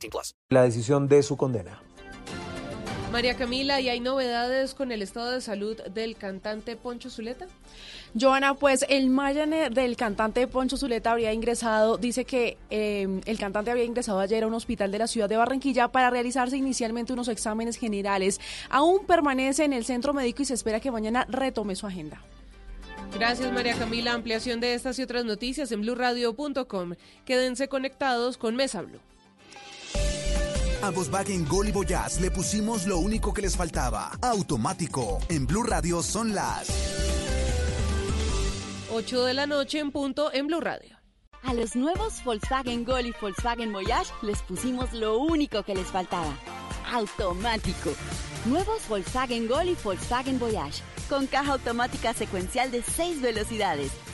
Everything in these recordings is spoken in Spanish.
18 plus. La decisión de su condena. María Camila, ¿y hay novedades con el estado de salud del cantante Poncho Zuleta? Joana, pues el manager del cantante Poncho Zuleta habría ingresado, dice que eh, el cantante había ingresado ayer a un hospital de la ciudad de Barranquilla para realizarse inicialmente unos exámenes generales. Aún permanece en el centro médico y se espera que mañana retome su agenda. Gracias María Camila. Ampliación de estas y otras noticias en blurradio.com. Quédense conectados con Mesa Blue. A Volkswagen Gol y Voyage le pusimos lo único que les faltaba. Automático. En Blue Radio son las 8 de la noche en punto en Blue Radio. A los nuevos Volkswagen Gol y Volkswagen Voyage les pusimos lo único que les faltaba. Automático. Nuevos Volkswagen Gol y Volkswagen Voyage. Con caja automática secuencial de 6 velocidades,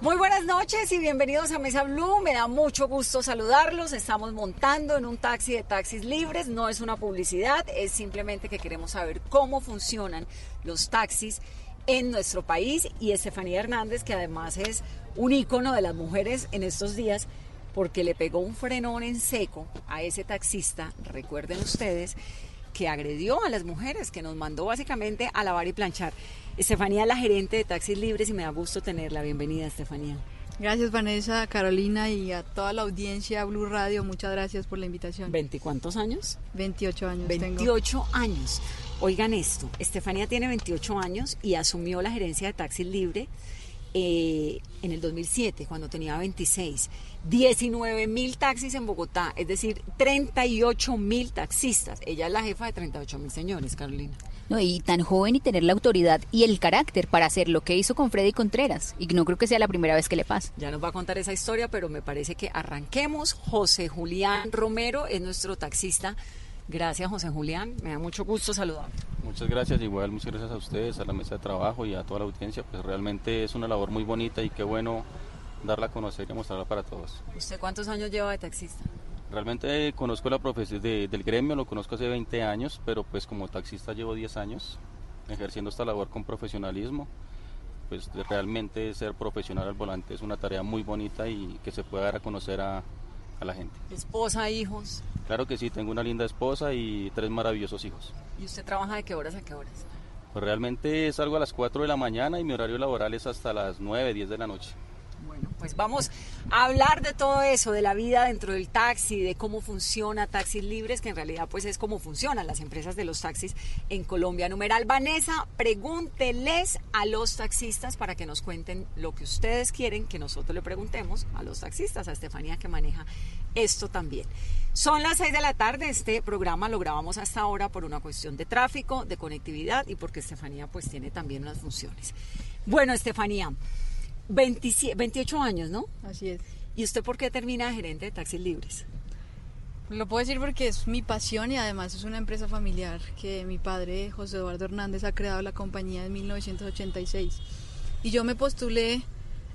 Muy buenas noches y bienvenidos a Mesa Blue. Me da mucho gusto saludarlos. Estamos montando en un taxi de taxis libres. No es una publicidad, es simplemente que queremos saber cómo funcionan los taxis en nuestro país. Y Estefanía Hernández, que además es un ícono de las mujeres en estos días, porque le pegó un frenón en seco a ese taxista, recuerden ustedes, que agredió a las mujeres, que nos mandó básicamente a lavar y planchar. Estefanía es la gerente de Taxis Libres y me da gusto tenerla. Bienvenida, Estefanía. Gracias Vanessa, Carolina y a toda la audiencia Blue Radio. Muchas gracias por la invitación. ¿20 cuántos años? 28 años. 28 tengo. años. Oigan esto, Estefanía tiene 28 años y asumió la gerencia de Taxis Libre eh, en el 2007, cuando tenía 26. 19 mil taxis en Bogotá, es decir, 38 mil taxistas. Ella es la jefa de 38 mil señores, Carolina. No, y tan joven y tener la autoridad y el carácter para hacer lo que hizo con Freddy Contreras. Y no creo que sea la primera vez que le pasa. Ya nos va a contar esa historia, pero me parece que arranquemos. José Julián Romero es nuestro taxista. Gracias, José Julián. Me da mucho gusto saludar. Muchas gracias, igual muchas gracias a ustedes, a la mesa de trabajo y a toda la audiencia. Pues realmente es una labor muy bonita y qué bueno darla a conocer y mostrarla para todos. ¿Usted cuántos años lleva de taxista? Realmente conozco la profesión de, del gremio, lo conozco hace 20 años, pero pues como taxista llevo 10 años ejerciendo esta labor con profesionalismo. Pues realmente ser profesional al volante es una tarea muy bonita y que se pueda dar a conocer a, a la gente. ¿Esposa, hijos? Claro que sí, tengo una linda esposa y tres maravillosos hijos. ¿Y usted trabaja de qué horas a qué horas? Pues realmente salgo a las 4 de la mañana y mi horario laboral es hasta las 9, 10 de la noche. Bueno, pues vamos a hablar de todo eso, de la vida dentro del taxi, de cómo funciona Taxis Libres, que en realidad pues es cómo funcionan las empresas de los taxis en Colombia. Numeral Vanessa, pregúnteles a los taxistas para que nos cuenten lo que ustedes quieren que nosotros le preguntemos a los taxistas, a Estefanía que maneja esto también. Son las 6 de la tarde, este programa lo grabamos hasta ahora por una cuestión de tráfico, de conectividad y porque Estefanía pues tiene también unas funciones. Bueno, Estefanía, 27, 28 años, ¿no? Así es. ¿Y usted por qué termina gerente de taxis libres? Lo puedo decir porque es mi pasión y además es una empresa familiar que mi padre, José Eduardo Hernández, ha creado la compañía en 1986. Y yo me postulé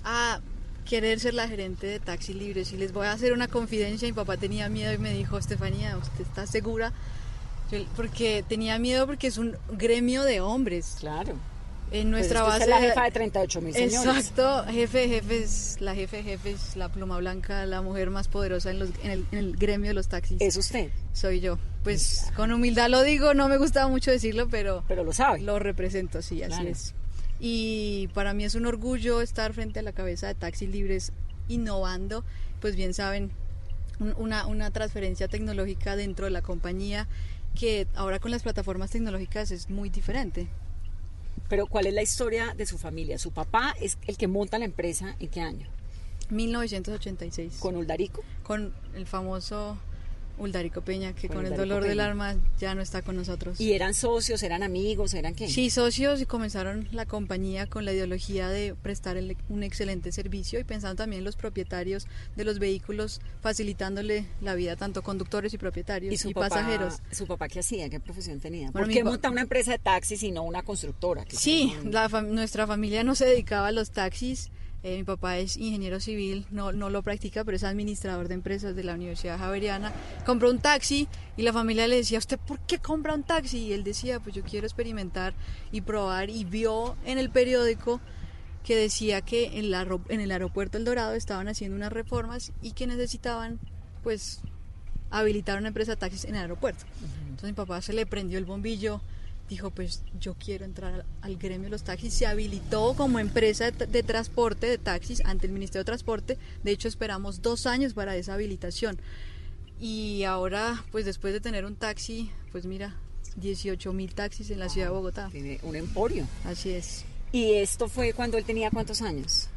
a querer ser la gerente de taxis libres. Y les voy a hacer una confidencia. Mi papá tenía miedo y me dijo, Estefanía, ¿usted está segura? Porque tenía miedo porque es un gremio de hombres. Claro. En nuestra pues base. Es la jefa de 38 mil señores. Exacto, jefe de jefes, la jefe de jefes, la pluma blanca, la mujer más poderosa en, los, en, el, en, el, gremio de los taxis. ¿Es usted? Soy yo. Pues con humildad lo digo, no me gustaba mucho decirlo, pero. Pero lo sabe. Lo represento, sí, así Claro. es. Y para mí es un orgullo estar frente a la cabeza de Taxis Libres innovando, pues bien saben, un- una, una transferencia tecnológica dentro de la compañía que ahora con las plataformas tecnológicas es muy diferente. Pero ¿cuál es la historia de su familia? Su papá es el que monta la empresa, ¿en qué año? 1986. ¿Con Uldarico? Con el famoso Uldarico Peña, que Con con, el dolor del Peña. alma ya no está con nosotros. ¿Y eran socios, eran amigos, eran qué? Sí, socios y comenzaron la compañía con la ideología de prestar el- un excelente servicio y pensando también en los propietarios de los vehículos, facilitándole la vida tanto conductores y propietarios ¿Y y, su papá, pasajeros. ¿Su papá qué hacía? ¿Qué profesión tenía? Bueno, ¿Por qué monta una empresa de taxis y no una constructora? Sí, la fam- nuestra familia no se dedicaba a los taxis. Eh, mi papá es ingeniero civil, no, no lo practica, pero es administrador de empresas de la Universidad Javeriana. Compró un taxi y la familia le decía, ¿usted por qué compra un taxi? Y él decía, pues yo quiero experimentar y probar. Y vio en el periódico que decía que en, la, en el aeropuerto El Dorado estaban haciendo unas reformas y que necesitaban, pues, habilitar una empresa de taxis en el aeropuerto. Entonces mi papá se le prendió el bombillo, dijo, pues yo quiero entrar al, al gremio de los taxis, se habilitó como empresa de, de transporte de taxis ante el Ministerio de Transporte, de hecho esperamos dos años para esa habilitación. Y ahora, pues después de tener un taxi, pues mira, 18 mil taxis en la ciudad de Bogotá. Tiene un emporio. Así es. ¿Y esto fue cuando él tenía cuántos años?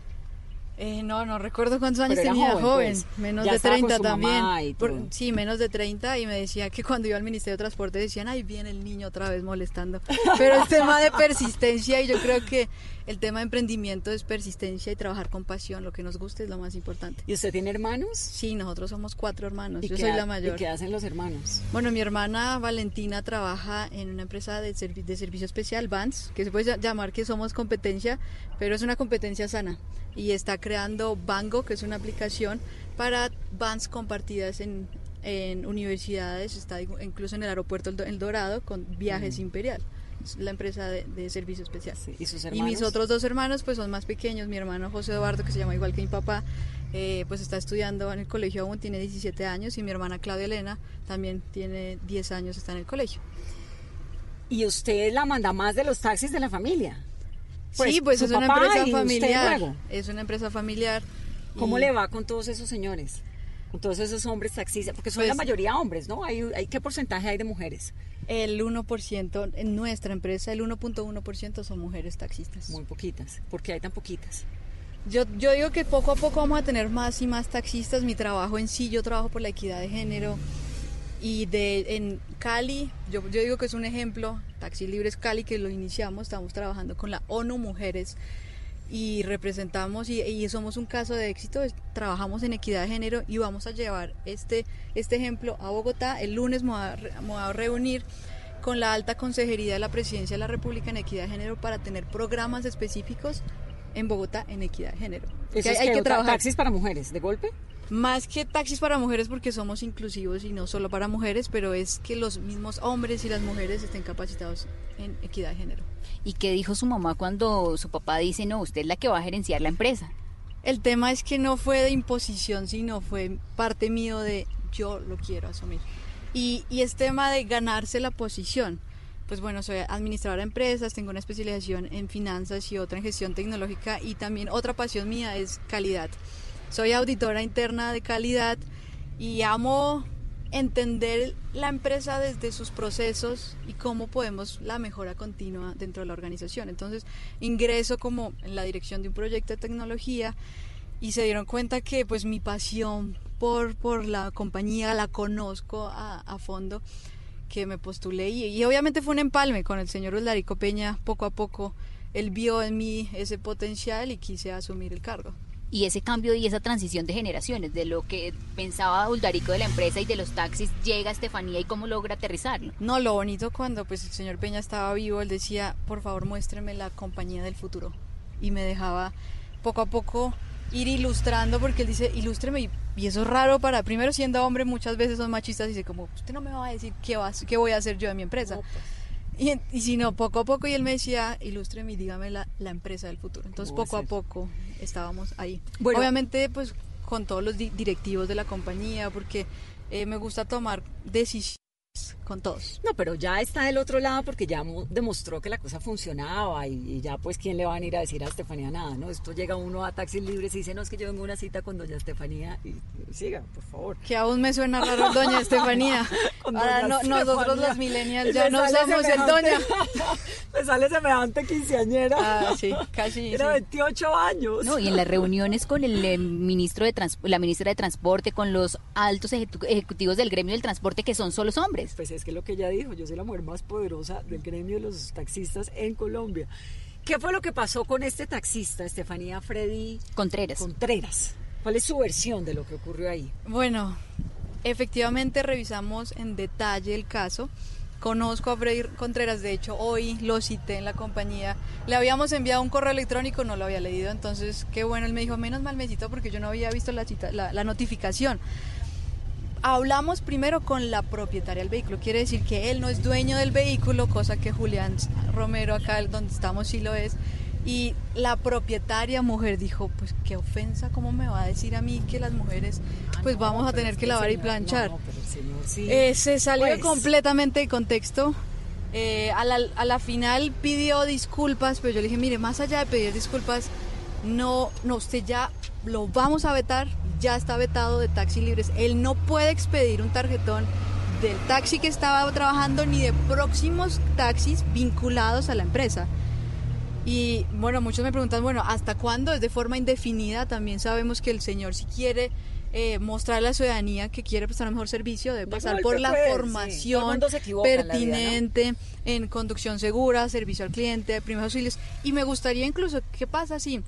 Eh, no, no recuerdo cuántos años Pero tenía joven, joven, pues. menos Ya de estaba con 30 su también. Por- sí, menos de 30 y me decía que cuando iba al Ministerio de Transporte decían, ay, viene el niño otra vez molestando. Pero es tema de persistencia y yo creo que el tema de emprendimiento es persistencia y trabajar con pasión, lo que nos guste es lo más importante. ¿Y usted tiene hermanos? Sí, nosotros somos cuatro hermanos, ¿Y yo soy ha- la mayor. ¿Y qué hacen los hermanos? Bueno, mi hermana Valentina trabaja en una empresa de, servi- de servicio especial, Vans, que se puede ll- llamar que somos competencia, pero es una competencia sana. Y está creando Bango, que es una aplicación para Vans compartidas en, en universidades, está incluso en el aeropuerto El Do- El Dorado con Viajes Mm. Imperial. Es la empresa de, de servicio especial. ¿Y sus Y mis otros dos hermanos pues son más pequeños. Mi hermano José Eduardo, que se llama igual que mi papá, eh, pues está estudiando en el colegio aún, tiene 17 años. Y mi hermana Claudia Elena también tiene 10 años, está en el colegio. ¿Y usted es la manda más de los taxis de la familia? Sí, pues es una empresa familiar. luego. Es una empresa familiar. ¿Cómo y- le va con todos esos señores? Con todos esos hombres taxistas, porque son Pues- la mayoría hombres, ¿no? Hay, hay- ¿Qué porcentaje hay de mujeres? El 1% en nuestra empresa, el 1.1% son mujeres taxistas. Muy poquitas. ¿Por qué hay tan poquitas? Yo, yo digo que poco a poco vamos a tener más y más taxistas. Mi trabajo en sí, yo trabajo por la equidad de género. Y de, en Cali, yo, yo digo que es un ejemplo, Taxi Libres Cali, que lo iniciamos, estamos trabajando con la ONU Mujeres y representamos y, y somos un caso de éxito, es- trabajamos en equidad de género y vamos a llevar este, este ejemplo a Bogotá. El lunes me voy a, re- me voy a reunir con la alta consejería de la presidencia de la República en equidad de género para tener programas específicos en Bogotá en equidad de género. Eso Que es hay, hay que que trabajar taxis para mujeres, ¿de golpe? Más que taxis para mujeres porque somos inclusivos y no solo para mujeres, pero es que los mismos hombres y las mujeres estén capacitados en equidad de género. ¿Y qué dijo su mamá cuando su papá dice, no, usted es la que va a gerenciar la empresa? El tema es que no fue de imposición, sino fue parte mío de yo lo quiero asumir. Y, y es tema de ganarse la posición. Pues bueno, soy administradora de empresas, tengo una especialización en finanzas y otra en gestión tecnológica y también otra pasión mía es calidad. Soy auditora interna de calidad y amo entender la empresa desde sus procesos y cómo podemos la mejora continua dentro de la organización. Entonces ingreso como en la dirección de un proyecto de tecnología y se dieron cuenta que pues mi pasión por, por la compañía la conozco a, fondo que me postulé y, y obviamente fue un empalme con el señor Uldarico Peña poco a poco él vio en mí ese potencial y quise asumir el cargo. Y ese cambio y esa transición de generaciones, de lo que pensaba Uldarico de la empresa y de los taxis, llega a Estefanía y cómo logra aterrizarlo. No, lo bonito cuando pues el señor Peña estaba vivo, él decía, por favor muéstreme la compañía del futuro. Y me dejaba poco a poco ir ilustrando, porque él dice, ilústreme, y, y eso es raro para, primero siendo hombre, muchas veces son machistas y dice como, usted no me va a decir qué, va, qué voy a hacer yo de mi empresa. Y, y si no, poco a poco, y él me decía, ilústreme y dígame la, la empresa del futuro. Entonces, ¿Cómo va a poco a poco estábamos ahí. Bueno. Obviamente, pues con todos los di- directivos de la compañía, porque eh, me gusta tomar decisiones con todos. No, pero ya está del otro lado porque ya mo- demostró que la cosa funcionaba y, y ya pues quién le va a venir a decir a Estefanía nada, ¿no? Esto llega uno a taxis libres y dice, no, es que yo vengo a una cita con doña Estefanía y, y siga, por favor. Que aún me suena raro doña Estefanía. Con Ahora nosotros los millennials ya no usamos el doña. me sale semejante quinceañera. Ah, sí, casi. Era sí. 28 años. No, y en las reuniones con el eh, ministro de la ministra de Transporte, con los altos ejecu- ejecutivos del gremio del transporte que son solos hombres. Pues es que lo que ella dijo, yo soy la mujer más poderosa del gremio de los taxistas en Colombia. ¿Qué fue lo que pasó con este taxista, Estefanía Freddy Contreras. Contreras? ¿Cuál es su versión de lo que ocurrió ahí? Bueno, efectivamente revisamos en detalle el caso. Conozco a Freddy Contreras, de hecho hoy lo cité en la compañía. Le habíamos enviado un correo electrónico, no lo había leído, entonces qué bueno, él me dijo, menos mal me citó porque yo no había visto la, cita- la, la notificación. Hablamos primero con la propietaria del vehículo, quiere decir que él no es dueño del vehículo, cosa que Julián Romero acá donde estamos sí lo es. Y la propietaria mujer dijo, pues qué ofensa, ¿cómo me va a decir a mí que las mujeres pues vamos a tener que lavar y señor- planchar? no, pero el señor sí. Eh, se salió Pues. completamente de contexto. Eh, a, la, a la final pidió disculpas, pero yo le dije, mire, más allá de pedir disculpas, no, no, usted ya lo vamos a vetar, ya está vetado de taxi libres. Él no puede expedir un tarjetón del taxi que estaba trabajando ni de próximos taxis vinculados a la empresa. Y bueno, muchos me preguntan, bueno, ¿hasta cuándo? Es de forma indefinida. También sabemos que el señor si quiere eh, mostrar a la ciudadanía que quiere prestar un mejor servicio, debe pasar por la formación pertinente en conducción segura, servicio al cliente, primeros auxilios. Y me gustaría incluso, ¿qué pasa si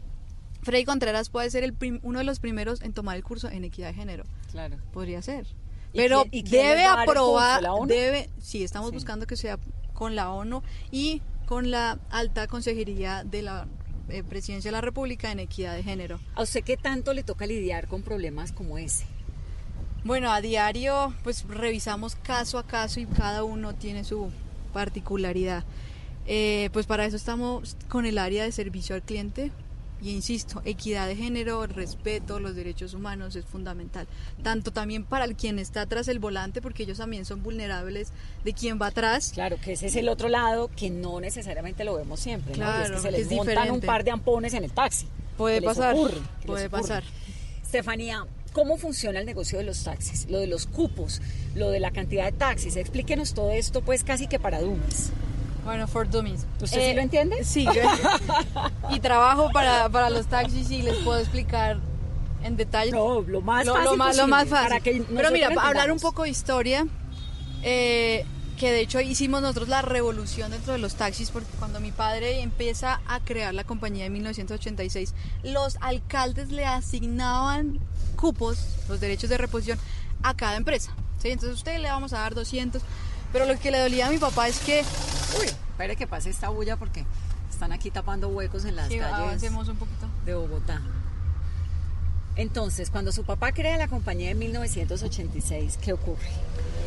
Freddy Contreras puede ser el prim- uno de los primeros en tomar el curso en equidad de género? Claro. Podría ser. ¿Y Pero quién- y quién les debe aprobar, curso? ¿La ONU? debe, sí, estamos Sí. buscando que sea con la ONU y con la alta consejería de la eh, Presidencia de la República en equidad de género. ¿A usted qué tanto le toca lidiar con problemas como ese? Bueno, a diario pues revisamos caso a caso y cada uno tiene su particularidad. Eh, pues para eso estamos con el área de servicio al cliente y insisto, equidad de género, respeto, los derechos humanos es fundamental. Tanto también para el quien está atrás del volante, porque ellos también son vulnerables de quien va atrás. Claro, que ese es el otro lado que no necesariamente lo vemos siempre, Claro, es que se les es montan diferente. un par de ampones en el taxi. Puede pasar, ocurre, puede pasar. Estefanía, ¿cómo funciona el negocio de los taxis? Lo de los cupos, lo de la cantidad de taxis. Explíquenos todo esto, pues casi que para dummies. Bueno, for dummies. ¿Usted Eh, sí lo entiende? Sí, yo- y trabajo para, para los taxis y les puedo explicar en detalle. No, lo más lo, fácil lo más, lo más fácil. para que Pero mira, para hablar un poco de historia, eh, que de hecho hicimos nosotros la revolución dentro de los taxis, porque cuando mi padre empieza a crear la compañía en 1986, los alcaldes le asignaban cupos, los derechos de reposición, a cada empresa. ¿sí? Entonces a usted le vamos a dar 200, pero lo que le dolía a mi papá es que... Uy, espere que pase esta bulla porque están aquí tapando huecos en las Sí, calles un poquito. de Bogotá. Entonces, cuando su papá crea la compañía en 1986, ¿qué ocurre?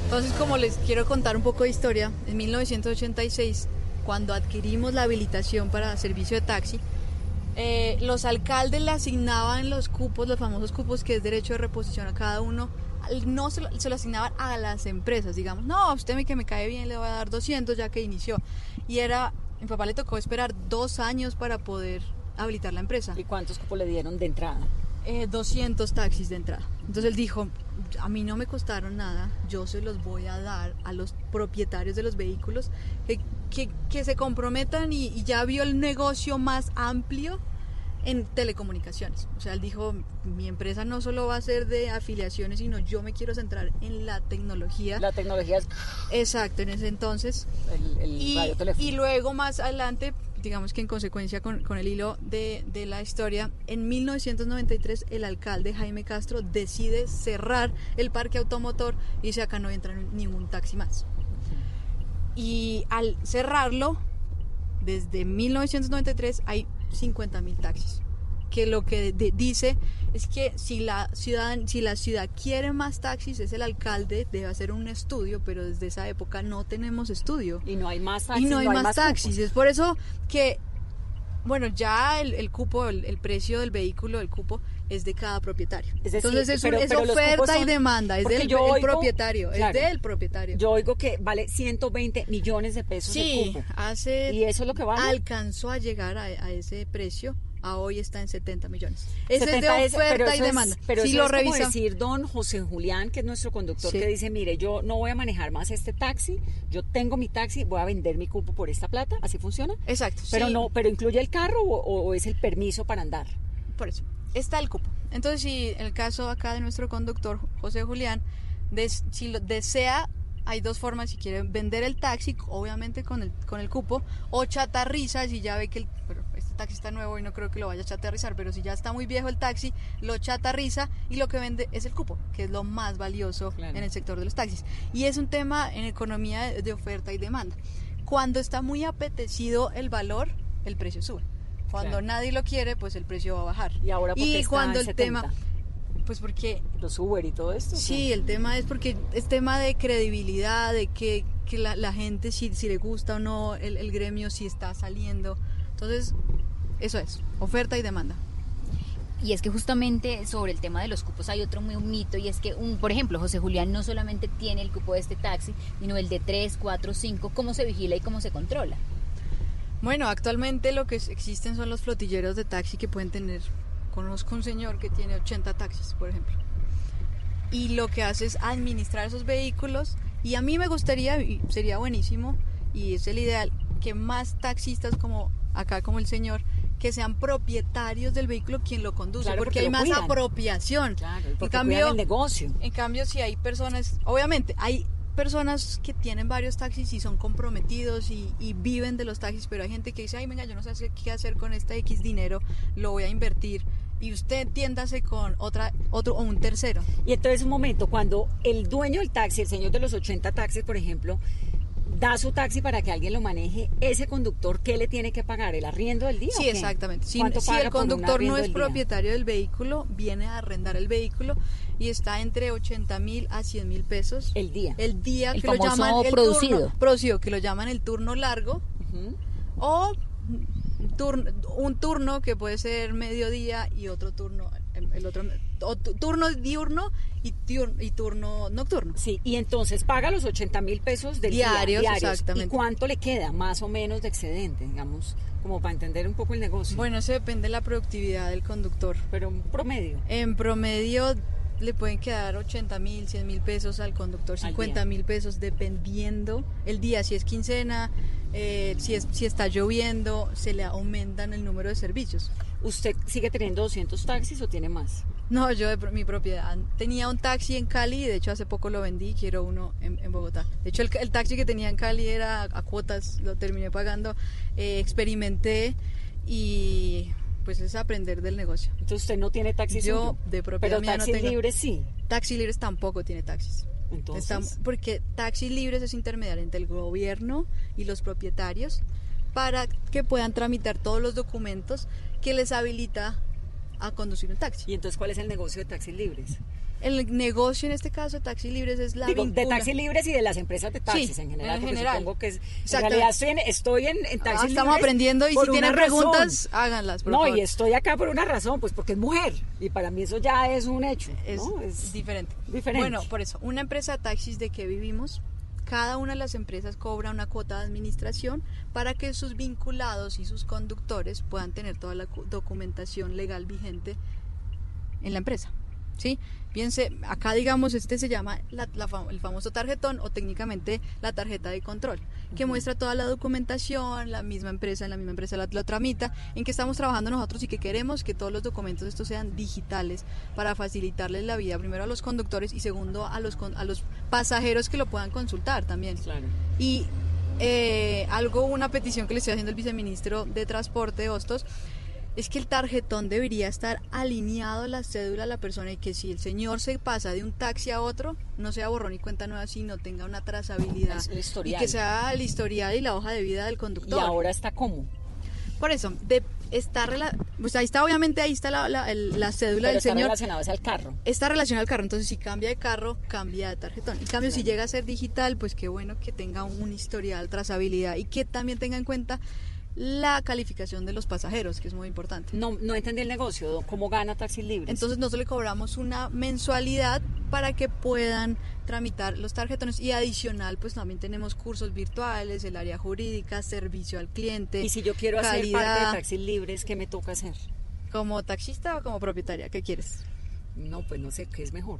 Entonces, como les quiero contar un poco de historia, en 1986, cuando adquirimos la habilitación para servicio de taxi, eh, los alcaldes le asignaban los cupos, los famosos cupos que es derecho de reposición a cada uno, no se lo, se lo asignaban a las empresas, digamos, no, a usted que me cae bien le voy a dar 200 ya que inició. Y era, mi papá le tocó esperar dos años para poder habilitar la empresa. ¿Y cuántos cupos le dieron de entrada? Eh, 200 taxis de entrada. Entonces él dijo, a mí no me costaron nada, yo se los voy a dar a los propietarios de los vehículos que, que, que se comprometan y, y ya vio el negocio más amplio en telecomunicaciones. O sea, él dijo, mi empresa no solo va a ser de afiliaciones, sino yo me quiero centrar en la tecnología. La tecnología es Exacto, en ese entonces. el, el Y, radioteléfono. y luego más adelante, digamos que en consecuencia con, con el hilo de, de la historia, en 1993 el alcalde Jaime Castro decide cerrar el parque automotor y dice acá no entra ningún taxi más. Y al cerrarlo, desde 1993 hay 50 mil taxis. Que lo que de- dice es que si la, ciudad, si la ciudad quiere más taxis, es el alcalde, debe hacer un estudio, pero desde esa época no tenemos estudio. Y no hay más taxis. Y no hay más taxis. Es por eso que, bueno, ya el, el cupo, el, el precio del vehículo, el cupo, es de cada propietario. Es decir, Entonces es, un- pero oferta y demanda, es del yo el oigo- propietario, claro. es del propietario. Yo oigo que vale 120 millones de pesos el Sí, cupo. hace ¿Y eso es lo que vale? alcanzó a llegar a, a ese precio, a hoy está en 70 millones. Ese 70 es de oferta y es- demanda. pero si lo es como revisa, decir don José Julián, que es nuestro conductor, Sí. que dice, mire, yo no voy a manejar más este taxi, yo tengo mi taxi, voy a vender mi cupo por esta plata, ¿así funciona? Exacto. Pero sí. no, pero incluye el carro o, o es el permiso para andar. Por eso, está el cupo. Entonces, si en el caso acá de nuestro conductor, José Julián, des- si lo desea, hay dos formas, si quiere vender el taxi, obviamente con el, con el cupo, o chatarriza, si ya ve que el, pero este taxi está nuevo y no creo que lo vaya a chatarrizar, pero si ya está muy viejo el taxi, lo chatarriza y lo que vende es el cupo, que es lo más valioso Claro. en el sector de los taxis. Y es un tema en economía de oferta y demanda. Cuando está muy apetecido el valor, el precio sube. Cuando Claro. nadie lo quiere, pues el precio va a bajar. Y ahora porque Y está cuando en el 70. tema, pues porque Los Uber y todo esto. sí, el tema es porque es tema de credibilidad, de que, que la, la gente si, si le gusta o no el, el gremio, si está saliendo. Entonces, eso es, oferta y demanda. Y es que justamente sobre el tema de los cupos hay otro muy mito y es que, un, por ejemplo, José Julián no solamente tiene el cupo de este taxi, sino el de 3, 4, 5. ¿Cómo se vigila y cómo se controla? Bueno, actualmente lo que existen son los flotilleros de taxi que pueden tener, conozco un señor que tiene 80 taxis, por ejemplo. Y lo que hace es administrar esos vehículos y a mí me gustaría, y sería buenísimo, y es el ideal, que más taxistas como acá, como el señor, que sean propietarios del vehículo quien lo conduce, Claro, porque, porque hay más cuidan. apropiación. Claro, en cambio, el negocio. en cambio, si hay personas, obviamente, hay personas que tienen varios taxis y son comprometidos y, y viven de los taxis, pero hay gente que dice, ay, venga, yo no sé qué hacer con este X dinero, lo voy a invertir. Y usted tiéndase con otra, otro o un tercero. Y entonces un momento, cuando el dueño del taxi, el señor de los 80 taxis, por ejemplo, da su taxi para que alguien lo maneje, ese conductor, ¿qué le tiene que pagar? ¿El arriendo del día? Sí, exactamente. Si, ¿Cuánto si paga el conductor no es del propietario del vehículo, viene a arrendar el vehículo y está entre 80 mil a 100 mil pesos. El día. El día El que lo llaman el producido. turno. Producido, que lo llaman el turno largo. O turno, un turno que puede ser mediodía y otro turno, el otro, turno diurno y, turno nocturno. Sí, y entonces paga los 80 mil pesos del Diarios, día, diarios. exactamente. ¿Y cuánto le queda más o menos de excedente, digamos, como para entender un poco el negocio? Bueno, eso depende de la productividad del conductor. pero un promedio. En promedio le pueden quedar 80 mil, 100 mil pesos al conductor, Al 50 mil pesos dependiendo el día, si es quincena, eh, si, es, si está lloviendo, se le aumentan el número de servicios. ¿Usted sigue teniendo 200 taxis o tiene más? No, yo de mi propiedad. Tenía un taxi en Cali y de hecho hace poco lo vendí y quiero uno en, en Bogotá. De hecho el, el taxi que tenía en Cali era a, a cuotas, lo terminé pagando, eh, experimenté y pues es aprender del negocio. Entonces usted no tiene taxi Yo de propiedad pero mía no taxis tengo. libres sí. Taxi Libres tampoco tiene taxis. Entonces, Estamos- porque Taxi Libres es intermediario entre el gobierno y los propietarios para que puedan tramitar todos los documentos que les habilita a conducir un taxi. ¿y entonces cuál es el negocio de taxis libres? El negocio en este caso de Taxi Libres es la de vincula- taxis libres y de las empresas de taxis Sí, en general, en general. supongo que es, en Exacto. realidad estoy en, estoy en, en Ah, taxis estamos libres aprendiendo y si tienen razón. preguntas, háganlas, por No, favor. y estoy acá por una razón, pues porque es mujer y para mí eso ya es un hecho, es, ¿no? Es diferente. diferente. Bueno, por eso, una empresa de taxis de que vivimos, cada una de las empresas cobra una cuota de administración para que sus vinculados y sus conductores puedan tener toda la cu- documentación legal vigente en la empresa. ¿Sí? Piense, acá digamos, este se llama la- la el famoso tarjetón o técnicamente la tarjeta de control, que muestra toda la documentación, la misma empresa, la misma empresa la, lo tramita, en que estamos trabajando nosotros y que queremos que todos los documentos estos sean digitales para facilitarles la vida, primero a los conductores y segundo a los, a los pasajeros que lo puedan consultar también. Claro. Y eh, algo, una petición que le estoy haciendo al viceministro de Transporte de Hostos, es que el tarjetón debería estar alineado a la cédula de la persona y que si el señor se pasa de un taxi a otro, no sea borrón y cuenta nueva, sino tenga una trazabilidad. Y que sea el historial y la hoja de vida del Y conductor. ahora está como. Por eso, de, está, pues ahí está, obviamente, ahí está la, la- el- la cédula Pero del está señor. relacionado es al carro. Está relacionado al carro, entonces si cambia de carro, cambia de tarjetón. En cambio, si llega a ser digital, pues qué bueno que tenga un historial, trazabilidad y que también tenga en cuenta la calificación de los pasajeros, que es muy importante. No, no entendí el negocio, ¿cómo gana Taxis Libres? Entonces nosotros le cobramos una mensualidad para que puedan tramitar los tarjetones y adicional pues también tenemos cursos virtuales, el área jurídica, servicio al cliente. Y si yo quiero hacer calidad, parte de Taxis Libres, ¿qué me toca hacer? ¿Como taxista o como propietaria? ¿Qué quieres? No, pues no sé, ¿qué es mejor?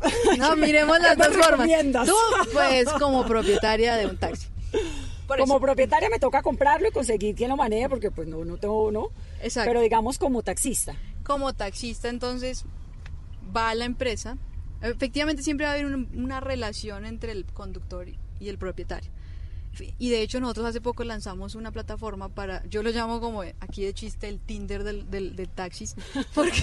No, miremos las ¿Qué me dos formas. Tú, pues, como propietaria de un taxi. Como eso. propietaria me toca comprarlo y conseguir quien lo maneje porque pues no, no tengo, ¿no? Exacto. Pero digamos como taxista. Como taxista, entonces, va a la empresa. Efectivamente, siempre va a haber un- una relación entre el conductor y- el propietario. Y de hecho nosotros hace poco lanzamos una plataforma para, yo lo llamo como aquí de chiste el Tinder del, del, del taxis, porque,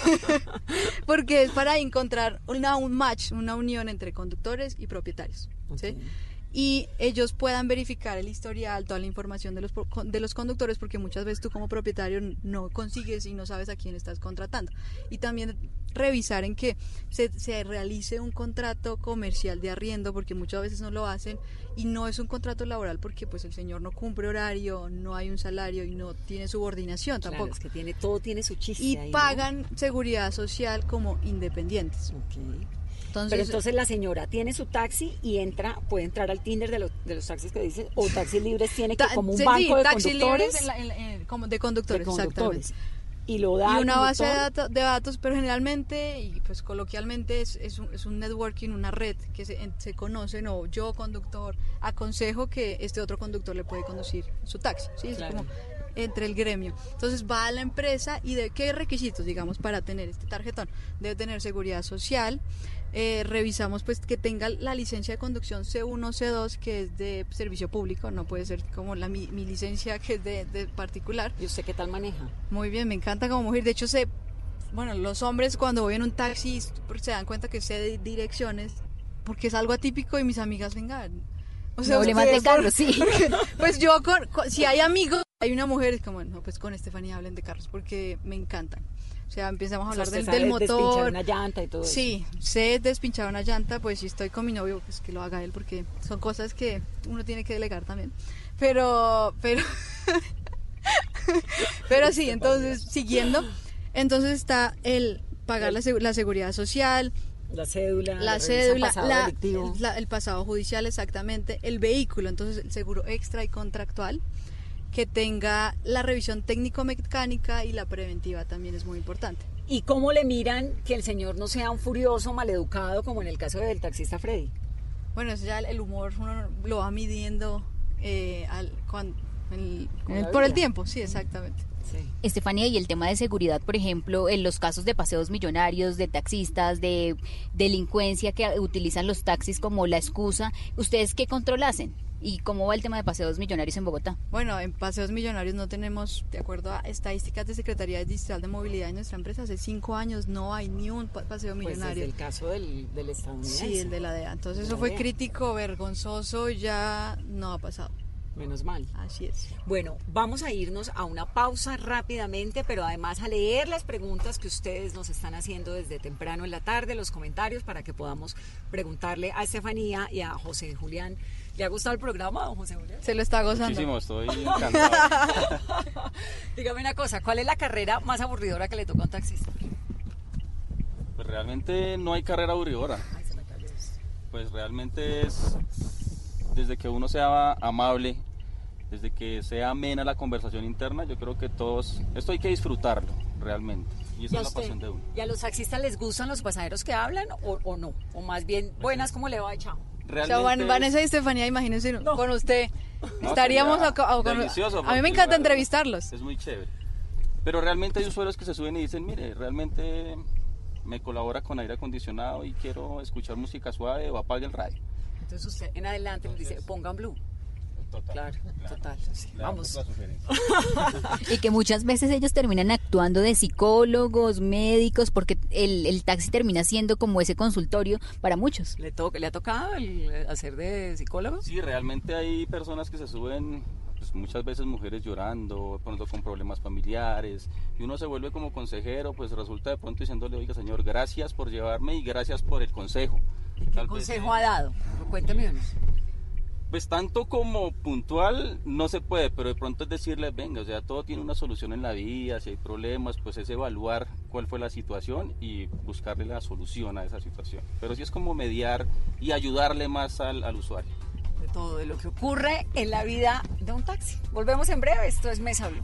porque es para encontrar una, un match, una unión entre conductores y propietarios. ¿sí? Y ellos puedan verificar el historial, toda la información de los, de los conductores, porque muchas veces tú como propietario no consigues y no sabes a quién estás contratando. Y también revisar en que se, se realice un contrato comercial de arriendo, porque muchas veces no lo hacen, y no es un contrato laboral porque pues el señor no cumple horario, no hay un salario y no tiene subordinación Claro, tampoco. es que tiene, todo tiene su chiste y ahí, ¿no? pagan seguridad social como independientes. Entonces, Pero entonces la señora tiene su taxi y entra, puede entrar al Tinder de, los de los taxis que dice, o Taxis Libres tiene que como un sí, banco sí, de conductores. en la- en en- como de conductores, de conductores. Y lo da y una base de, datos- de datos, pero generalmente y pues coloquialmente es, es, un, es un networking, una red que se, se conocen o yo conductor aconsejo que este otro conductor le puede conducir su taxi, ¿sí? Es Claro. como entre el gremio. Entonces va a la empresa y de qué requisitos, digamos, para tener este tarjetón. Debe tener seguridad social. Eh, revisamos pues que tenga la licencia de conducción C1, C2, que es de servicio público, no puede ser como la mi, mi licencia que es de, de particular. ¿Y usted qué tal maneja? Muy bien, me encanta como mujer. De hecho, sé, bueno, los hombres cuando voy en un taxi se dan cuenta que sé de direcciones porque es algo atípico y mis amigas vengan. No le mate ustedes, carros, sí. Pues yo, con, con- si hay amigos, hay una mujer, es como, no, pues con Estefanía hablen de carros porque me encantan. O sea, empezamos a O sea, hablar del, despinchar motor. una llanta y todo eso. Sí, sé despinchar una llanta, pues si estoy con mi novio, pues que lo haga él, porque son cosas que uno tiene que delegar también. Pero, pero, pero sí, entonces, siguiendo, entonces está el pagar la, la seguridad social, La cédula, la cédula, pasado la- delictivo. la- el pasado judicial exactamente, el vehículo, entonces el seguro extra y contractual, que tenga la revisión técnico-mecánica y la preventiva también es muy importante. ¿Y cómo le miran que el señor no sea un furioso, maleducado, como en el caso del taxista Freddy? Bueno, eso ya el, humor uno lo va midiendo eh, al, cuan- el- el- por el tiempo, sí, exactamente. Estefanía, y el tema de seguridad, por ejemplo, en los casos de paseos millonarios, de taxistas, de delincuencia que utilizan los taxis como la excusa, ¿ustedes qué control hacen? ¿Y cómo va el tema de paseos millonarios en Bogotá? Bueno, en Paseos Millonarios no tenemos, de acuerdo a estadísticas de Secretaría Distrital de Movilidad de nuestra empresa, hace cinco años no hay ni un pa- paseo Pues millonario. desde el caso del, del estadounidense. Sí, el de la DEA. Entonces eso fue DEA. crítico, vergonzoso, ya no ha pasado. Menos mal. Así es. Bueno, vamos a irnos a una pausa rápidamente, pero además a leer las preguntas que ustedes nos están haciendo desde temprano en la tarde, los comentarios, para que podamos preguntarle a Estefanía y a José Julián. ¿Le ha gustado el programa, don José Julián? Se lo está gozando. Muchísimo, estoy encantado. Dígame una cosa, ¿cuál es la carrera más aburridora que le tocó a un taxista? Pues realmente no hay carrera aburridora. Pues realmente es desde que uno sea amable, desde que sea amena la conversación interna, yo creo que todos, esto hay que disfrutarlo realmente. Y esa ¿Y a, es la usted? pasión de uno. ¿Y a los taxistas les gustan los pasajeros que hablan o, o no? O más bien, buenas, ¿cómo le va, chao? O sea, Realmente Van- es- Vanessa y Estefanía, imagínense con usted. No, Estaríamos acá- o con- delicioso, A mí me encanta entrevistarlos. Es muy chévere. Pero realmente hay usuarios que se suben y dicen, mire, realmente me colabora con aire acondicionado y quiero escuchar música suave o apague el radio. Entonces usted en adelante les dice, pongan blue. Claro, total. sí, Vamos. Y que muchas veces ellos terminan actuando de psicólogos, médicos, porque el, el taxi termina siendo como ese consultorio para muchos. ¿Le, to- ¿Le ha tocado el eh, hacer de psicólogo? Sí, realmente hay personas que se suben, pues, muchas veces mujeres llorando, pronto con problemas familiares, y uno se vuelve como consejero, pues resulta de pronto diciéndole, oiga señor, gracias por llevarme y gracias por el consejo. ¿Qué consejo ha dado? Cuénteme uno. Pues tanto como puntual no se puede, pero de pronto es decirles, venga, o sea, todo tiene una solución en la vida, si hay problemas, pues es evaluar cuál fue la situación y buscarle la solución a esa situación. Pero sí es como mediar y ayudarle más al, al usuario. De todo de lo que ocurre en la vida de un taxi. Volvemos en breve, esto es Mesa Blue.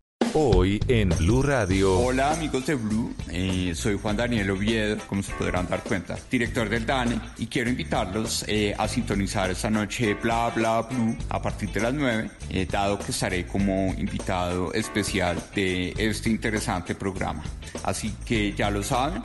Hoy en Blue Radio. Hola amigos de Blue, Eh, soy Juan Daniel Oviedo, como se podrán dar cuenta, director del DANE y quiero invitarlos eh, a sintonizar esta noche Bla Bla Blue a partir de las 9, eh, dado que estaré como invitado especial de este interesante programa. Así que ya lo saben,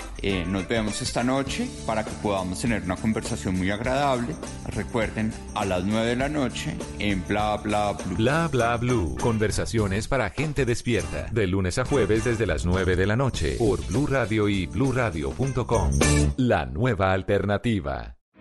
nos vemos esta noche para que podamos tener una conversación muy agradable. Recuerden, a las 9 de la noche en Bla Bla Blue. Bla bla blue. Conversaciones para gente despierta. De lunes a jueves desde las 9 de la noche. Por Blue Radio y bluradio.com. La nueva alternativa.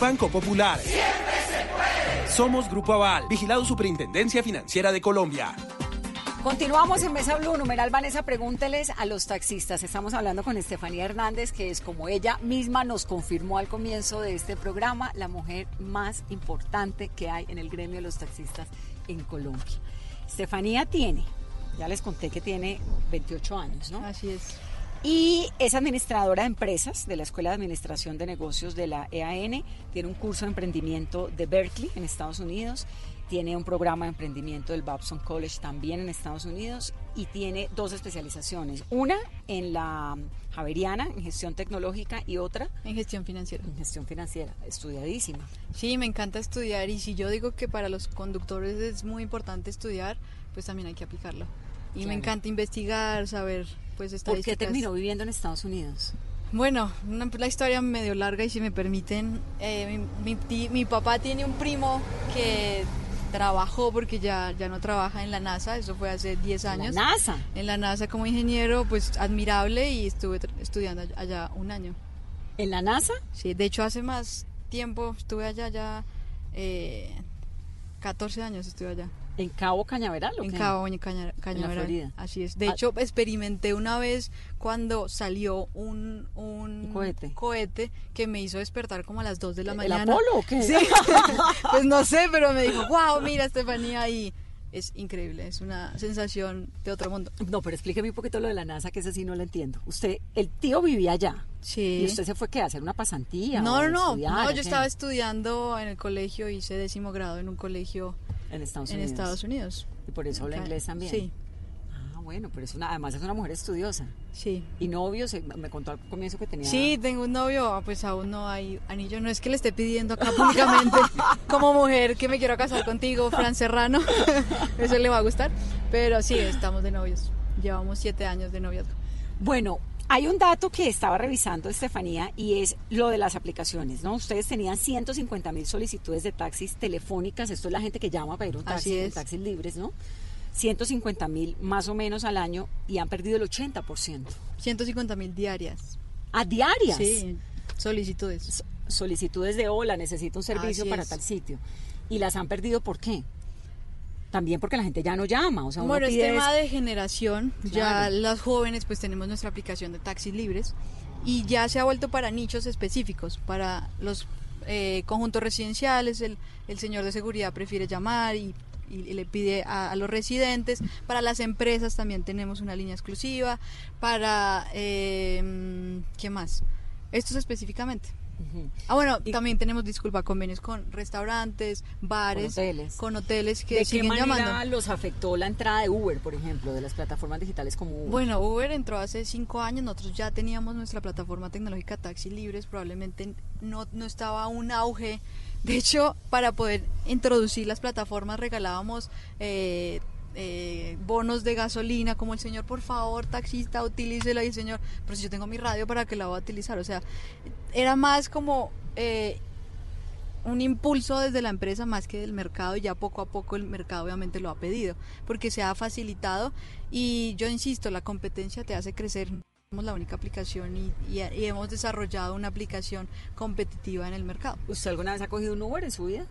Banco Popular. Somos Grupo Aval, vigilado Superintendencia Financiera de Colombia. Continuamos en Mesa Blue, numeral Vanessa, pregúnteles a los taxistas. Estamos hablando con Estefanía Hernández, que es como ella misma nos confirmó al comienzo de este programa, la mujer más importante que hay en el gremio de los taxistas en Colombia. Estefanía tiene, ya les conté que tiene 28 años, ¿no? Así es. Y es administradora de empresas de la Escuela de Administración de Negocios de la EAN. Tiene un curso de emprendimiento de Berkeley en Estados Unidos. tiene un programa de emprendimiento del Babson College también en Estados Unidos y tiene dos especializaciones, una en la Javeriana, en gestión tecnológica y otra en gestión financiera. En gestión financiera, estudiadísima. Sí, me encanta estudiar y si yo digo que para los conductores es muy importante estudiar, pues también hay que aplicarlo. Y me encanta investigar, saber pues ¿Por qué terminó viviendo en Estados Unidos? Bueno, una, la historia medio larga y si me permiten, eh, mi, mi, mi, papá tiene un primo que trabajó porque ya, ya no trabaja en la NASA, eso fue hace 10 años. ¿En la NASA? En la NASA como ingeniero, pues admirable y estuve estudiando allá un año. ¿En la NASA? Sí, de hecho hace más tiempo estuve allá ya, eh, 14 años estuve allá. ¿En Cabo Cañaveral En Cabo Cañaveral. Así es. De ah. hecho, experimenté una vez cuando salió un, un, cohete. cohete que me hizo despertar como a las 2 de la ¿El mañana. ¿El Apolo o qué? Sí. pues no sé, pero me dijo, wow, mira, Estefanía, y es increíble, es una sensación de otro mundo. No, pero explíqueme un poquito lo de la NASA, que ese sí no lo entiendo. Usted, el tío vivía allá. Sí. ¿Y usted se fue qué? ¿A hacer una pasantía? No, no, no, yo estaba estudiando en el colegio, hice décimo grado en un colegio en Estados Unidos. En Estados Unidos. Y por eso habla inglés también. Sí. Ah, bueno, pero es una, además es una mujer estudiosa. Sí. ¿Y novio? me contó al comienzo que tenía. Sí, tengo un novio, ah, pues aún no hay anillo. No es que le esté pidiendo acá públicamente como mujer que me quiero casar contigo, Fran Serrano. eso le va a gustar. Pero sí, estamos de novios. Llevamos siete años de noviazgo. Bueno, hay un dato que estaba revisando Estefanía y es lo de las aplicaciones, ¿no? Ustedes tenían 150 mil solicitudes de taxis telefónicas, esto es la gente que llama para ir a un taxi, taxis libres, ¿no? 150 mil más o menos al año y han perdido el 80%. 150 mil diarias. ¿A diarias? Sí, solicitudes. solicitudes de hola, necesito un servicio para tal sitio. ¿Y las han perdido por qué? También porque la gente ya no llama. O sea, bueno, es tema de generación. Ya las jóvenes pues tenemos nuestra aplicación de taxis libres y ya se ha vuelto para nichos específicos, para los eh, conjuntos residenciales, el, el, señor de seguridad prefiere llamar y, y le pide a, a, los residentes, para las empresas también tenemos una línea exclusiva, para, eh, ¿qué más? Estos específicamente. Ah, bueno, también tenemos, disculpa, convenios con restaurantes, bares, con hoteles, con hoteles que ¿De siguen qué llamando. los afectó la entrada de Uber, por ejemplo, de las plataformas digitales como Uber? Bueno, Uber entró hace cinco años, nosotros ya teníamos nuestra plataforma tecnológica Taxi Libres, probablemente no, no estaba un auge. De hecho, para poder introducir las plataformas regalábamos... Eh, eh, bonos de gasolina, como el señor, por favor, taxista, utilícelo, y el señor, pero si yo tengo mi radio, ¿para que la voy a utilizar? O sea, era más como eh, un impulso desde la empresa más que del mercado, y ya poco a poco el mercado obviamente lo ha pedido, porque se ha facilitado, y yo insisto, la competencia te hace crecer. Somos la única aplicación y, y, y hemos desarrollado una aplicación competitiva en el mercado. ¿Usted alguna vez ha cogido un Uber en su vida?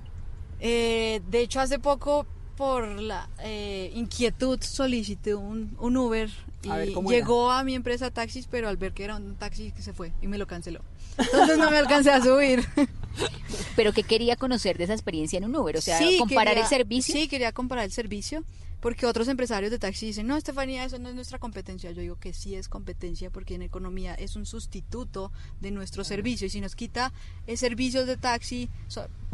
Eh, de hecho, hace poco por la eh, inquietud solicité un, un Uber y llegó a mi empresa taxis, pero al ver que era un taxi que se fue y me lo canceló. Entonces no me alcancé a subir. Pero que quería conocer de esa experiencia en un Uber, o sea, comparar el servicio. Sí, quería comparar el servicio, porque otros empresarios de taxi dicen, no, Estefanía, eso no es nuestra competencia. Yo digo que sí es competencia, porque en economía es un sustituto de nuestro servicio, y si nos quita el servicio de taxi,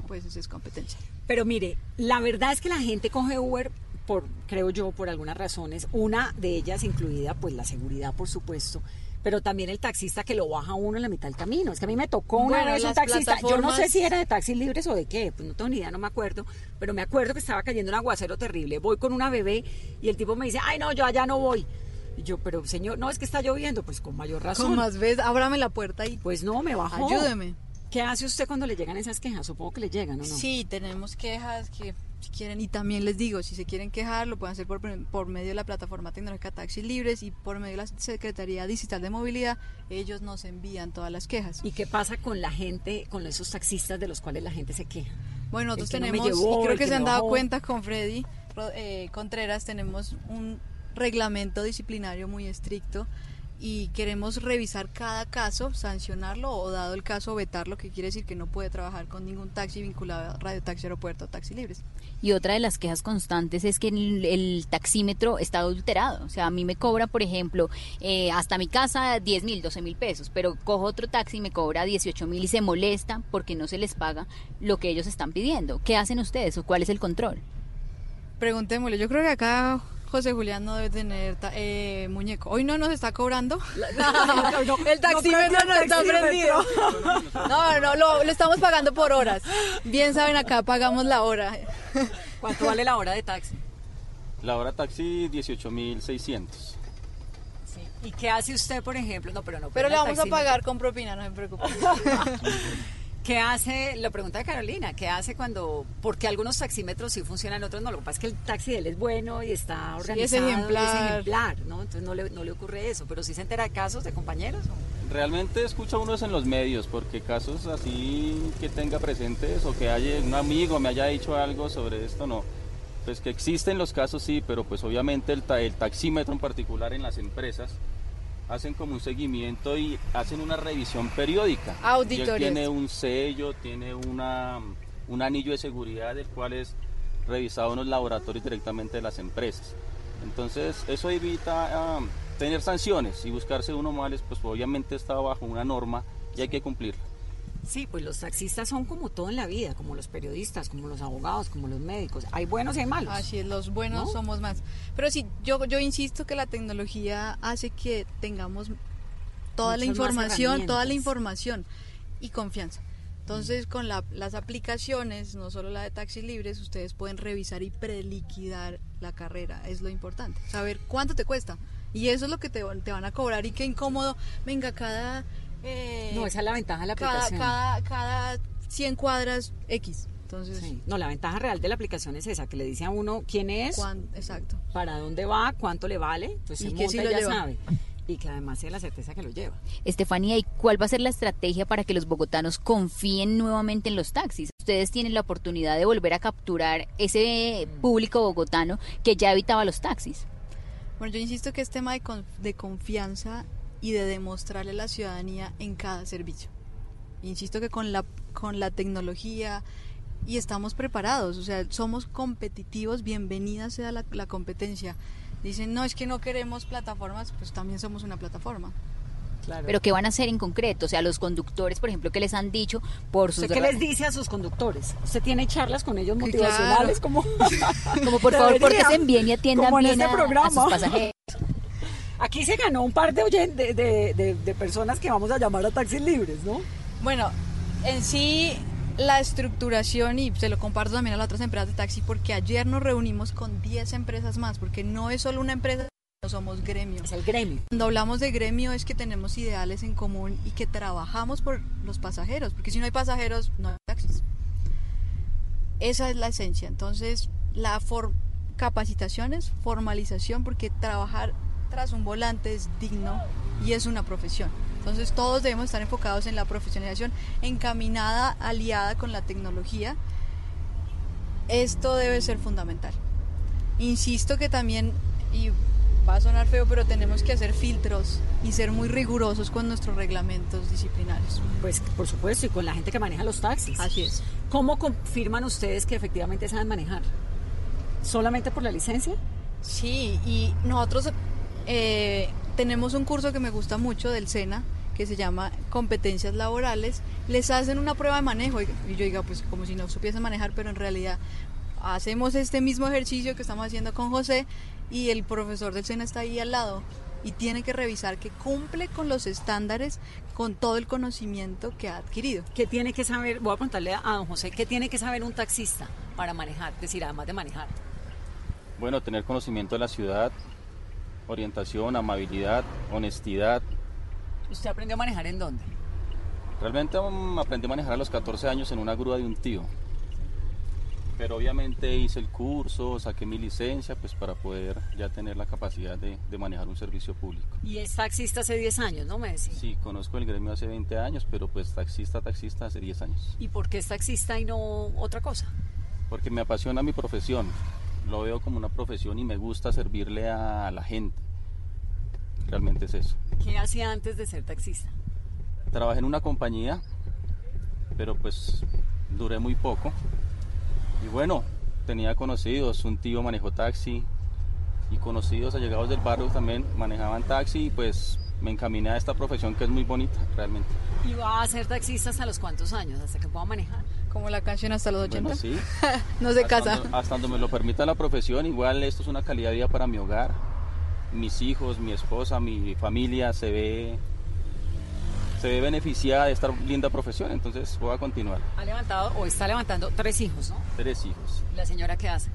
pues eso es competencia. Pero mire, la verdad es que la gente coge Uber por, creo yo, por algunas razones. Una de ellas incluida, pues la seguridad, por supuesto. Pero también el taxista que lo baja uno en la mitad del camino. Es que a mí me tocó una vez un taxista. Yo no sé si era de taxis libres o de qué, pues no tengo ni idea, no me acuerdo. Pero me acuerdo que estaba cayendo un aguacero terrible. Voy con una bebé y el tipo me dice, ay no, yo allá no voy. Y yo, pero señor, no es que está lloviendo, pues con mayor razón. Con más vez, ábrame la puerta y. Pues no, me bajó. Ayúdeme. ¿Qué hace usted cuando le llegan esas quejas? Supongo que le llegan, ¿o no? Sí, tenemos quejas que si quieren, y también les digo, si se quieren quejar, lo pueden hacer por, por medio de la plataforma tecnológica Taxis Libres y por medio de la Secretaría Digital de Movilidad, ellos nos envían todas las quejas. ¿Y qué pasa con la gente, con esos taxistas de los cuales la gente se queja? Bueno, nosotros tenemos, y creo que, se han dado cuenta con Freddy eh, Contreras, tenemos un reglamento disciplinario muy estricto y queremos revisar cada caso, sancionarlo o dado el caso vetarlo, que quiere decir que no puede trabajar con ningún taxi vinculado a Radio Taxi Aeropuerto o Taxi Libres. Y otra de las quejas constantes es que el, taxímetro está adulterado. O sea, a mí me cobra, por ejemplo, eh, hasta mi casa 10 mil, 12 mil pesos, pero cojo otro taxi y me cobra 18 mil y se molesta porque no se les paga lo que ellos están pidiendo. ¿Qué hacen ustedes o cuál es el control? Preguntémosle, yo creo que acá José Julián no debe tener ta- eh, muñeco. Hoy no nos está cobrando. el taxímetro no, está prendido. No, no, lo, lo estamos pagando por horas. Bien saben, acá pagamos la hora. ¿Cuánto vale la hora de taxi? La hora taxi 18.600. ¿Y qué hace usted, por ejemplo? No, pero no. Pero le el vamos a pagar con propina, no se preocupe. ¿Qué hace? La pregunta de Carolina, ¿qué hace cuando.? Porque algunos taxímetros sí funcionan, otros no. Lo que pasa es que el taxi de él es bueno y está Sí, es organizado. ejemplar. es ejemplar, ¿no? Entonces no le, no le ocurre eso. Pero sí se entera de casos de compañeros. ¿o? Realmente escucha uno eso en los medios, porque casos así que tenga presentes o que haya un amigo me haya dicho algo sobre esto, no. Pues que existen los casos sí, pero pues obviamente el, ta- el taxímetro en particular en las empresas hacen como un seguimiento y hacen una revisión periódica. Él tiene un sello, tiene una, un anillo de seguridad, el cual es revisado en los laboratorios directamente de las empresas. Entonces, eso evita ah, tener sanciones y buscarse uno males, pues obviamente está bajo una norma y hay que cumplirla. Sí, pues los taxistas son como todo en la vida, como los periodistas, como los abogados, como los médicos. Hay buenos y hay malos. Así es, los buenos ¿No? somos más. Pero sí, yo, yo insisto que la tecnología hace que tengamos toda la Muchas información, toda la información y confianza. Entonces, con la- las aplicaciones, no solo la de taxis libres, ustedes pueden revisar y preliquidar la carrera. Es lo importante. Saber cuánto te cuesta. Y eso es lo que te, te van a cobrar. Y qué incómodo. Venga, cada. Eh, No, esa es la ventaja de la cada, aplicación. cada, cada 100 cuadras X. Entonces, Sí. No, la ventaja real de la aplicación es esa, que le dice a uno quién es, cuán- exacto. para dónde va, cuánto le vale, pues Y se que monta sí y lo ya lleva. sabe. Y que además tiene la certeza que lo lleva. Estefanía, ¿y cuál va a ser la estrategia para que los bogotanos confíen nuevamente en los taxis? Ustedes tienen la oportunidad de volver a capturar ese público bogotano que ya evitaba los taxis. Bueno, yo insisto que es tema de, con- de confianza y de demostrarle a la ciudadanía en cada servicio. Insisto que con la, con la tecnología y estamos preparados, o sea, somos competitivos, bienvenida sea la, la competencia. Dicen, no, es que no queremos plataformas, pues también somos una plataforma. Pero ¿qué van a hacer en concreto? O sea, los conductores, por ejemplo, que les han dicho por sus... ¿Usted qué les dice a sus conductores? ¿Usted tiene charlas con ellos motivacionales? claro. Como, Como por favor, Debería. porten bien y atiendan Como en bien este a- a programa. sus pasajeros. Aquí se ganó un par de, de, de- de- personas que vamos a llamar a taxis libres, ¿no? Bueno, en sí la estructuración y se lo comparto también a las otras empresas de taxi porque ayer nos reunimos con 10 empresas más porque no es solo una empresa, no somos gremio. Es el gremio. Cuando hablamos de gremio es que tenemos ideales en común y que trabajamos por los pasajeros, porque si no hay pasajeros no hay taxis. Esa es la esencia. Entonces, la for- capacitaciones, formalización, porque trabajar tras un volante es digno y es una profesión. Entonces, todos debemos estar enfocados en la profesionalización, encaminada, aliada con la tecnología. Esto debe ser fundamental. Insisto que también, y va a sonar feo, pero tenemos que hacer filtros y ser muy rigurosos con nuestros reglamentos disciplinarios. Pues por supuesto, y con la gente que maneja los taxis. Así es. ¿Cómo confirman ustedes que efectivamente saben manejar? ¿Solamente por la licencia? Sí, y nosotros eh, tenemos un curso que me gusta mucho del SENA que se llama Competencias Laborales. Les hacen una prueba de manejo y y yo diga, pues como si no supiesen manejar, pero en realidad hacemos este mismo ejercicio que estamos haciendo con José y el profesor del SENA está ahí al lado y tiene que revisar que cumple con los estándares con todo el conocimiento que ha adquirido. ¿Qué tiene que saber? Voy a preguntarle a don José, ¿qué tiene que saber un taxista para manejar? Es decir, además de manejar. Bueno, tener conocimiento de la ciudad, orientación, amabilidad, honestidad. ¿Usted aprendió a manejar en dónde? Realmente mm, aprendí a manejar a los 14 años en una grúa de un tío. Pero obviamente hice el curso, saqué mi licencia, pues para poder ya tener la capacidad de, de manejar un servicio público. Y es taxista hace 10 años, ¿no me decía? Sí, conozco el gremio hace 20 años, pero pues taxista, taxista hace 10 años. ¿Y por qué es taxista y no otra cosa? Porque me apasiona mi profesión, lo veo como una profesión y me gusta servirle a la gente. Realmente es eso. ¿Qué hacía antes de ser taxista? Trabajé en una compañía, pero pues duré muy poco. Y bueno, tenía conocidos, un tío manejó taxi y conocidos allegados del barrio también manejaban taxi y pues me encaminé a esta profesión que es muy bonita realmente. ¿Y va a ser taxista hasta los cuántos años? ¿Hasta que pueda manejar? Como la canción hasta los 80. Bueno, sí. no se Hasta casa. donde- hasta donde me lo permita la profesión, igual esto es una calidad de vida para mi hogar. Mis hijos, mi esposa, mi familia se ve se ve beneficiada de esta linda profesión, entonces voy a continuar. Ha levantado o está levantando tres hijos, ¿no? Tres hijos. ¿La señora qué hace?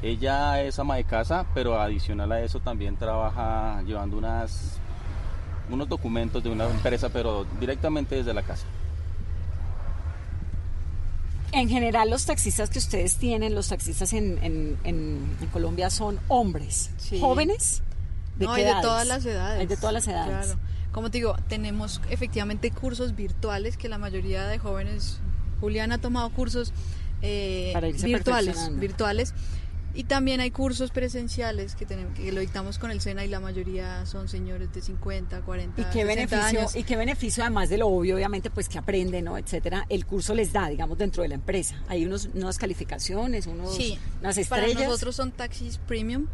Ella es ama de casa, pero adicional a eso también trabaja llevando unas unos documentos de una empresa, pero directamente desde la casa. En general, los taxistas que ustedes tienen, los taxistas en, en- en- en Colombia son hombres, Sí. jóvenes. ¿De no, qué hay de todas las edades. Hay de todas las edades. Claro. Como te digo, tenemos efectivamente cursos virtuales que la mayoría de jóvenes, Julián ha tomado cursos eh, Para virtuales, virtuales. Y también hay cursos presenciales que tenemos que lo dictamos con el SENA y la mayoría son señores de 50, 40, ¿Y qué 60 beneficio, años. y qué beneficio además de lo obvio, obviamente, pues que aprenden, ¿no? etcétera, el curso les da, digamos, dentro de la empresa? Hay unos, unas calificaciones, unos, Sí, unas para estrellas. nosotros son taxis premium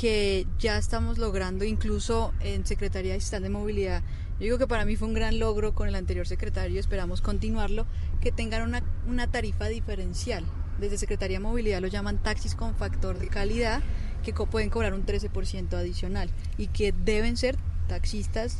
que ya estamos logrando incluso en Secretaría Digital de Movilidad. Yo digo que para mí fue un gran logro con el anterior secretario, esperamos continuarlo, que tengan una, una tarifa diferencial. Desde Secretaría de Movilidad lo llaman taxis con factor de calidad, que co- pueden cobrar un 13% adicional y que deben ser taxistas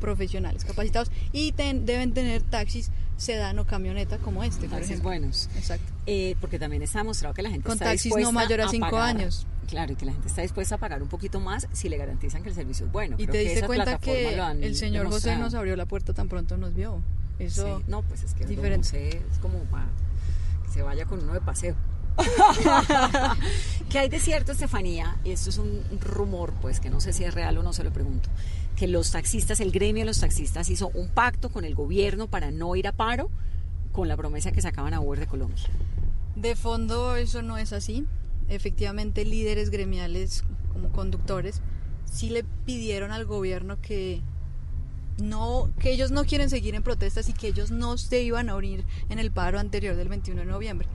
profesionales, capacitados y ten- deben tener taxis sedán o camioneta como este, por Taxis ejemplo. buenos. Exacto. Eh, porque también está demostrado que la gente Con está taxis no mayor a cinco pagar- años. Claro, y que la gente está dispuesta a pagar un poquito más si le garantizan que el servicio es bueno. Y Creo te diste cuenta que el señor José nos abrió la puerta tan pronto nos vio. Eso Sí, no, pues es que diferente. Es como para que se vaya con uno de paseo. ¿Qué hay de cierto, Estefanía? Y esto es un rumor, pues que no sé si es real o no, se lo pregunto. Que los taxistas, el gremio de los taxistas hizo un pacto con el gobierno para no ir a paro con la promesa que sacaban a Uber de Colombia. De fondo eso no es así. Efectivamente, líderes gremiales como conductores sí le pidieron al gobierno que no que ellos no quieren seguir en protestas y que ellos no se iban a unir en el paro anterior del 21 de noviembre.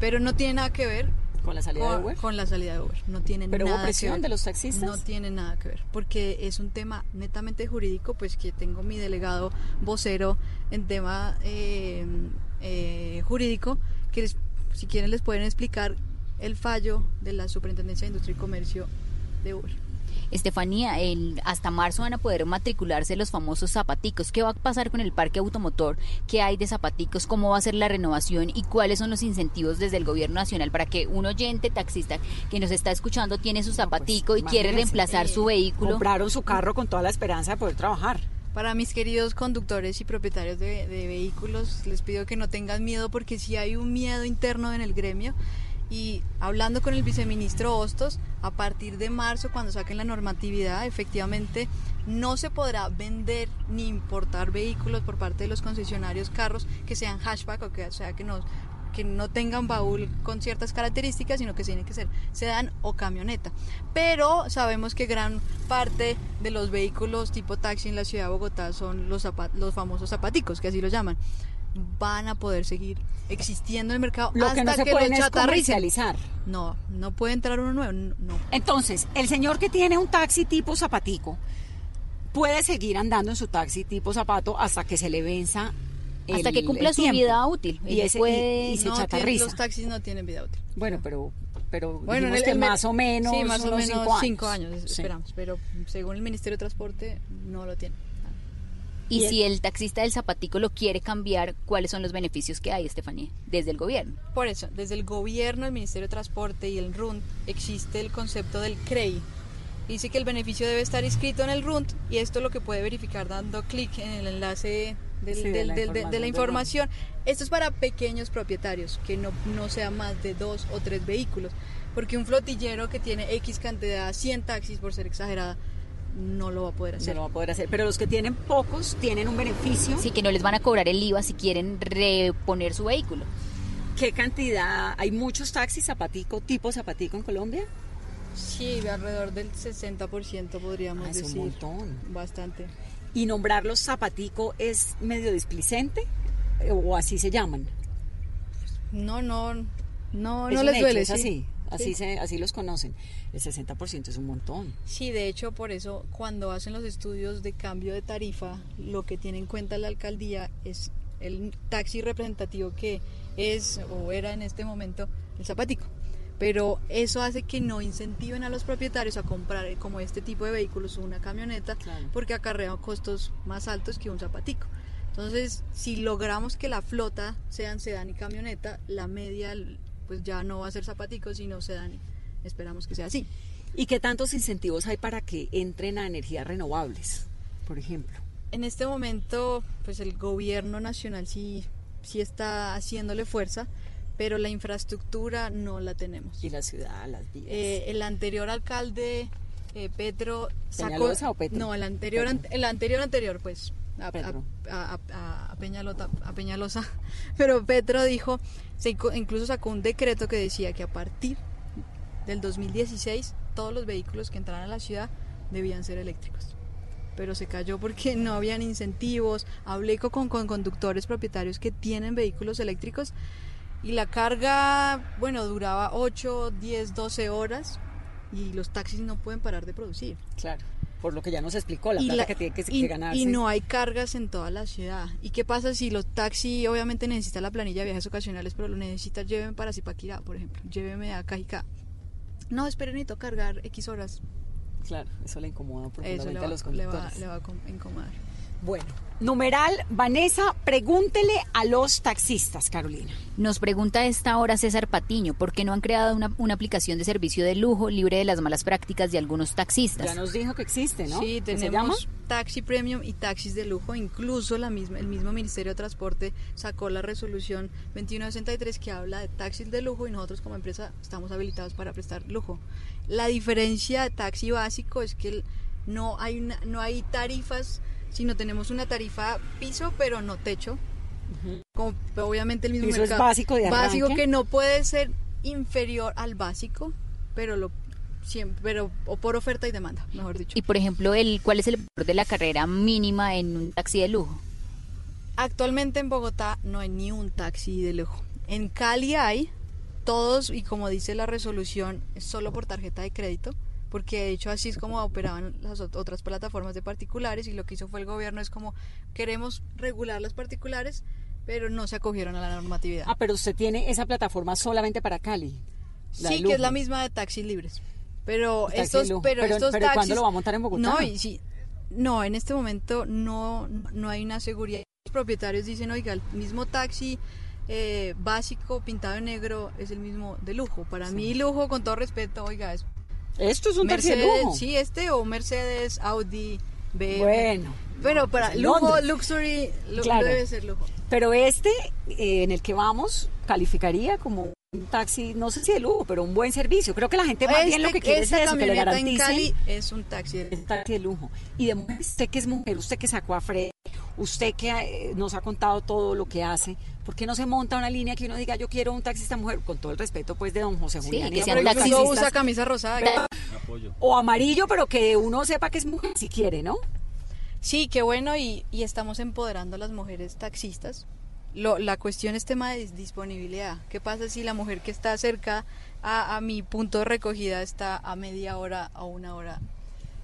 Pero no tiene nada que ver ¿Con la salida de Uber? con la salida de Uber. No tiene ¿Pero hubo nada que presión ver. de los taxistas? No tiene nada que ver, porque es un tema netamente jurídico, pues que tengo mi delegado vocero en tema eh, eh, jurídico, que les- si quieren les pueden explicar el fallo de la Superintendencia de Industria y Comercio de Uber. Estefanía, el- hasta marzo van a poder matricularse los famosos zapaticos. ¿Qué va a pasar con el parque automotor? ¿Qué hay de zapaticos? ¿Cómo va a ser la renovación? ¿Y cuáles son los incentivos desde el gobierno nacional para que un oyente taxista que nos está escuchando tiene su zapatico y quiere reemplazar eh, su vehículo? Compraron su carro con toda la esperanza de poder trabajar. Para mis queridos conductores y propietarios de, de vehículos, les pido que no tengan miedo porque sí hay un miedo interno en el gremio. Y hablando con el viceministro Hostos, a partir de marzo, cuando saquen la normatividad, efectivamente no se podrá vender ni importar vehículos por parte de los concesionarios carros que sean hatchback o que sea que no que no tengan baúl con ciertas características, sino que tienen que ser sedán o camioneta. Pero sabemos que gran parte de los vehículos tipo taxi en la ciudad de Bogotá son los, los famosos zapaticos, que así lo llaman. Van a poder seguir existiendo en el mercado Lo hasta que no se pueden es chatarricen. comercializar. No, no puede entrar uno nuevo. No. Entonces, el señor que tiene un taxi tipo zapatico puede seguir andando en su taxi tipo zapato hasta que se le venza Hasta el- que cumpla su tiempo. vida útil. Y, ese, puede- y, y se No, tiene- chatarriza. los taxis no tienen vida útil. Bueno, pero, pero Bueno, en el- que el- más o menos, sí, más o menos cinco cinco años. años, Sí. esperamos. Pero según el Ministerio de Transporte, no lo tiene. Y Bien. si el taxista del zapatico lo quiere cambiar, ¿cuáles son los beneficios que hay, Estefanía, desde el gobierno? Por eso, desde el gobierno, el Ministerio de Transporte y el RUNT existe el concepto del CREI. Dice que el beneficio debe estar inscrito en el RUNT y esto lo que puede verificar dando clic en el enlace del- Sí, de del- la del- de, de información la información. Esto es para pequeños propietarios, que no, no sea más de dos o tres vehículos. Porque un flotillero que tiene X cantidad, 100 taxis por ser exagerada, no lo va a poder No hacer. lo va a poder hacer. Pero los que tienen pocos tienen un beneficio. Sí, que no les van a cobrar el IVA si quieren reponer su vehículo. ¿Qué cantidad? ¿Hay muchos taxis zapatico, tipo zapatico en Colombia? Sí, alrededor del 60% podríamos Ah, es un decir. montón. Bastante. ¿Y nombrarlos zapatico es medio displicente? ¿O así se llaman? No, no, no, Es no un les hecho, duele. es sí. así. Así, Sí. se, así los conocen. El 60% es un montón. Sí, de hecho, por eso cuando hacen los estudios de cambio de tarifa, lo que tiene en cuenta la alcaldía es el taxi representativo que es o era en este momento el zapatico. Pero eso hace que no incentiven a los propietarios a comprar eh, como este tipo de vehículos, una camioneta, porque acarrea costos más altos que un zapatico. Entonces, si logramos que la flota sean sedán y camioneta, la media pues ya no va a ser zapatico, sino sedán. Esperamos que sea así. ¿Y qué tantos incentivos hay para que entren a energías renovables, por ejemplo? En este momento, pues el gobierno nacional sí, sí está haciéndole fuerza, pero la infraestructura no la tenemos. Y la ciudad, las vías. Eh, el anterior alcalde, eh, Petro, sacó... ¿Peñalosa o Petro? No, el anterior, Petro. el anterior anterior, pues, a, Petro. a- a- a Peñalota- a Peñalosa. Pero Petro dijo, se incluso sacó un decreto que decía que a partir del 2016 todos los vehículos que entraran a la ciudad debían ser eléctricos. Pero se cayó porque no habían incentivos. Hablé co- con, con conductores propietarios que tienen vehículos eléctricos y la carga, bueno, duraba 8, 10, 12 horas y los taxis no pueden parar de producir. Claro, por lo que ya nos explicó, la Y plata la- que tiene que, y, que ganarse. y no hay cargas en toda la ciudad. ¿Y qué pasa si los taxis obviamente necesitan la planilla de viajes ocasionales, pero lo necesitan, llévenme para Zipaquirá, por ejemplo, llévenme a Cajicá? No, esperen, necesito cargar X horas. Claro, eso le incomoda Eso profundamente le va, a los le va- conductores. le va a com- incomodar. Bueno, numeral, Vanessa, pregúntele a los taxistas, Carolina. Nos pregunta a esta hora César Patiño, ¿por qué no han creado una, una aplicación de servicio de lujo libre de las malas prácticas de algunos taxistas? Ya nos dijo que existe, ¿no? Sí, ¿Qué se llama? tenemos taxi premium y taxis de lujo. Incluso la misma, el mismo Ministerio de Transporte sacó la resolución 2163 que habla de taxis de lujo y nosotros como empresa estamos habilitados para prestar lujo. La diferencia de taxi básico es que no hay, una- no hay tarifas, sino tenemos una tarifa piso pero no techo. Como obviamente el mismo Piso es básico de Básico que no puede ser inferior al básico, pero lo siempre, pero o por oferta y demanda, mejor dicho. Y por ejemplo, el, ¿cuál es el valor de la carrera mínima en un taxi de lujo? Actualmente en Bogotá no hay ni un taxi de lujo. En Cali hay todos y como dice la resolución es solo por tarjeta de crédito, porque de hecho así es como operaban las ot- otras plataformas de particulares y lo que hizo fue el gobierno es como queremos regular las particulares, pero no se acogieron a la normatividad. Ah, pero usted tiene esa plataforma solamente para Cali. sí, que es la misma de taxis libres. Pero Taxi estos, pero, Pero- estos pero taxis. ¿cuándo lo va a montar en Bogotá? No, y sí, no, en este momento no, no hay una seguridad. Los propietarios dicen, oiga, el mismo taxi eh, básico pintado en negro es el mismo de lujo. Para mí, lujo, con todo respeto, oiga, es. Esto es un taxi de Mercedes, lujo. Sí, este o Mercedes, Audi, BMW. Bueno, Pero para en lujo, Londres. luxury, lu- Claro. debe ser lujo. Pero este, eh, en el que vamos, calificaría como un taxi, no sé si de lujo, pero un buen servicio. Creo que la gente más bien lo que quiere es eso, que le camioneta en garanticen Cali es un taxi de es un taxi de lujo. Y de mujer, usted que es mujer, usted que sacó a Fred, usted que eh, nos ha contado todo lo que hace, ¿por qué no se monta una línea que uno diga yo quiero un taxista mujer? Con todo el respeto pues de don José Sí, Julián. que sean Incluso taxistas. usa camisa rosada. O amarillo, pero que uno sepa que es mujer si quiere, ¿no? Sí, qué bueno y, y estamos empoderando a las mujeres taxistas. Lo, la cuestión es tema de dis- disponibilidad. ¿Qué pasa si la mujer que está cerca a, a mi punto de recogida está a media hora o una hora?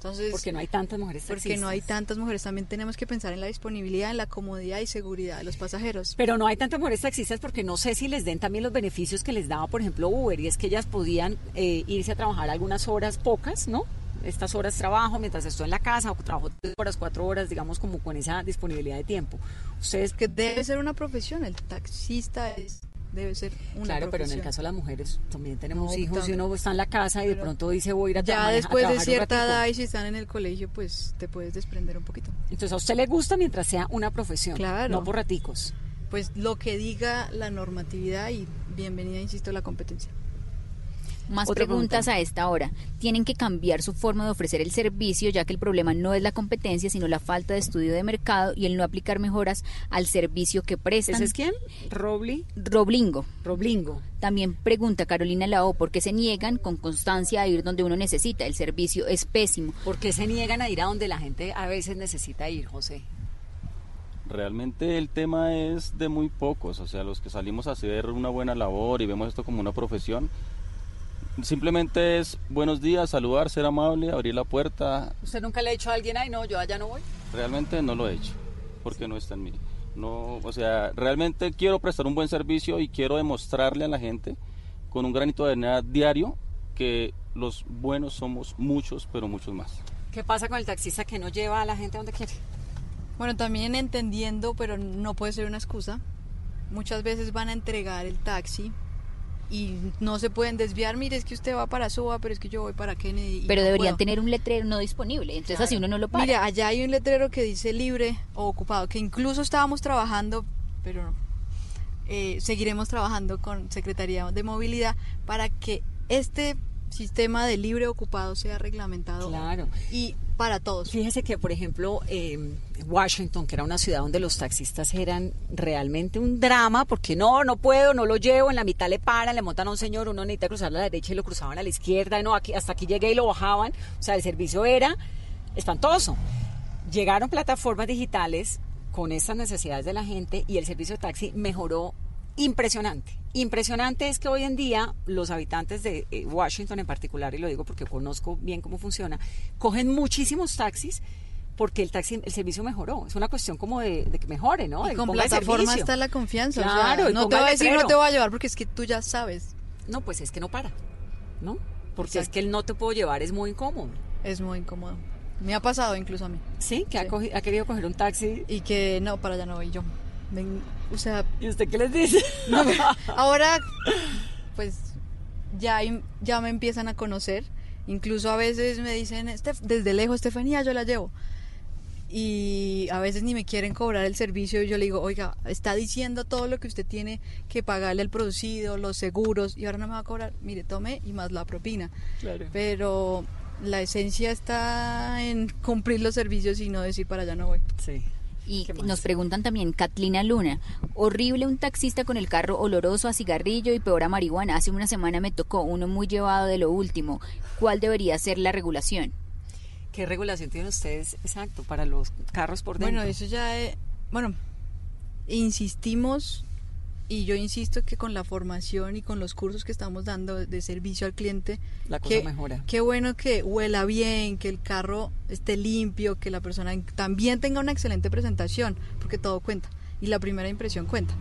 Entonces, Porque no hay tantas mujeres porque taxistas. no hay tantas mujeres. También tenemos que pensar en la disponibilidad, en la comodidad y seguridad de los pasajeros. Pero no hay tantas mujeres taxistas porque no sé si les den también los beneficios que les daba, por ejemplo, Uber, y es que ellas podían eh, irse a trabajar algunas horas pocas, ¿no? Estas horas trabajo mientras estoy en la casa, o trabajo tres horas, cuatro horas, digamos, como con esa disponibilidad de tiempo. Ustedes, Que debe ser una profesión. El taxista es, debe ser una claro, pero en el caso de las mujeres también tenemos No, hijos y uno está en la casa y de pronto dice voy a ir a, Ya a después de cierta edad y si están en el colegio, pues te puedes desprender un poquito. Entonces a usted le gusta mientras sea una profesión, Claro. no por raticos. Pues lo que diga la normatividad y bienvenida, insisto, a la competencia. Más Otra preguntas pregunta. a esta hora. Tienen que cambiar su forma de ofrecer el servicio, ya que el problema no es la competencia, sino la falta de estudio de mercado y el no aplicar mejoras al servicio que prestan. ¿Ese es quién? Robli. Roblingo. Roblingo. También pregunta Carolina Lao por qué se niegan con constancia a ir donde uno necesita. El servicio es pésimo. ¿Por qué se niegan a ir a donde la gente a veces necesita ir, José? Realmente el tema es de muy pocos, o sea, los que salimos a hacer una buena labor y vemos esto como una profesión, simplemente es buenos días, saludar, ser amable, abrir la puerta. ¿Usted nunca le ha dicho a alguien, ay no, yo allá no voy? Realmente no lo he hecho, porque no está en mí. No, o sea, realmente quiero prestar un buen servicio y quiero demostrarle a la gente con un granito de arena diario que los buenos somos muchos, pero muchos más. ¿Qué pasa con el taxista que no lleva a la gente donde quiere? Bueno, también entendiendo, pero no puede ser una excusa. Muchas veces van a entregar el taxi y no se pueden desviar. Mire, es que usted va para Suba, pero es que yo voy para Kennedy. Pero no deberían puedo". tener un letrero no disponible, entonces así uno no lo para. Mire, allá hay un letrero que dice libre o ocupado, que incluso estábamos trabajando, pero eh, seguiremos trabajando con Secretaría de Movilidad para que este sistema de libre ocupado sea reglamentado Claro. y para todos. Fíjese que, por ejemplo, eh, Washington, que era una ciudad donde los taxistas eran realmente un drama, porque no, no puedo, no lo llevo, en la mitad le paran, le montan a un señor, uno necesita cruzar a la derecha y lo cruzaban a la izquierda, y no, aquí, hasta aquí llegué y lo bajaban, o sea, el servicio era espantoso. Llegaron plataformas digitales con estas necesidades de la gente y el servicio de taxi mejoró impresionante. Impresionante es que hoy en día los habitantes de eh, Washington en particular, y lo digo porque conozco bien cómo funciona, cogen muchísimos taxis porque el taxi, el servicio mejoró. Es una cuestión como de, de que mejore, ¿no? De Y con plataforma está la confianza. o sea, Claro, no te va a decir no te voy a llevar porque es que tú ya sabes. No, pues es que no para, ¿no? Porque es que el no te puedo llevar es muy incómodo. Es muy incómodo. Me ha pasado incluso a mí. Sí, que ha, ha querido coger un taxi. Y que no, para allá no voy yo. Ven, o sea, ¿Y usted qué les dice? No, ahora, pues ya, ya me empiezan a conocer. Incluso a veces me dicen, "Estef- desde lejos, Estefanía, yo la llevo. Y a veces ni me quieren cobrar el servicio. Y yo le digo, oiga, está diciendo todo lo que usted tiene que pagarle el producido, los seguros, y ahora no me va a cobrar. Mire, tome y más la propina. Claro. Pero la esencia está en cumplir los servicios y no decir para allá no voy. Sí. Y nos preguntan también, Catlina Luna, horrible un taxista con el carro oloroso a cigarrillo y peor a marihuana. Hace una semana me tocó uno muy llevado de lo último. ¿Cuál debería ser la regulación? ¿Qué regulación tienen ustedes, exacto, para los carros por dentro? Bueno, eso ya es, bueno, insistimos y yo insisto que con la formación y con los cursos que estamos dando de servicio al cliente, La cosa que- mejora. Qué bueno que huela bien, que el carro esté limpio, que la persona también tenga una excelente presentación, porque todo cuenta y la primera impresión cuenta.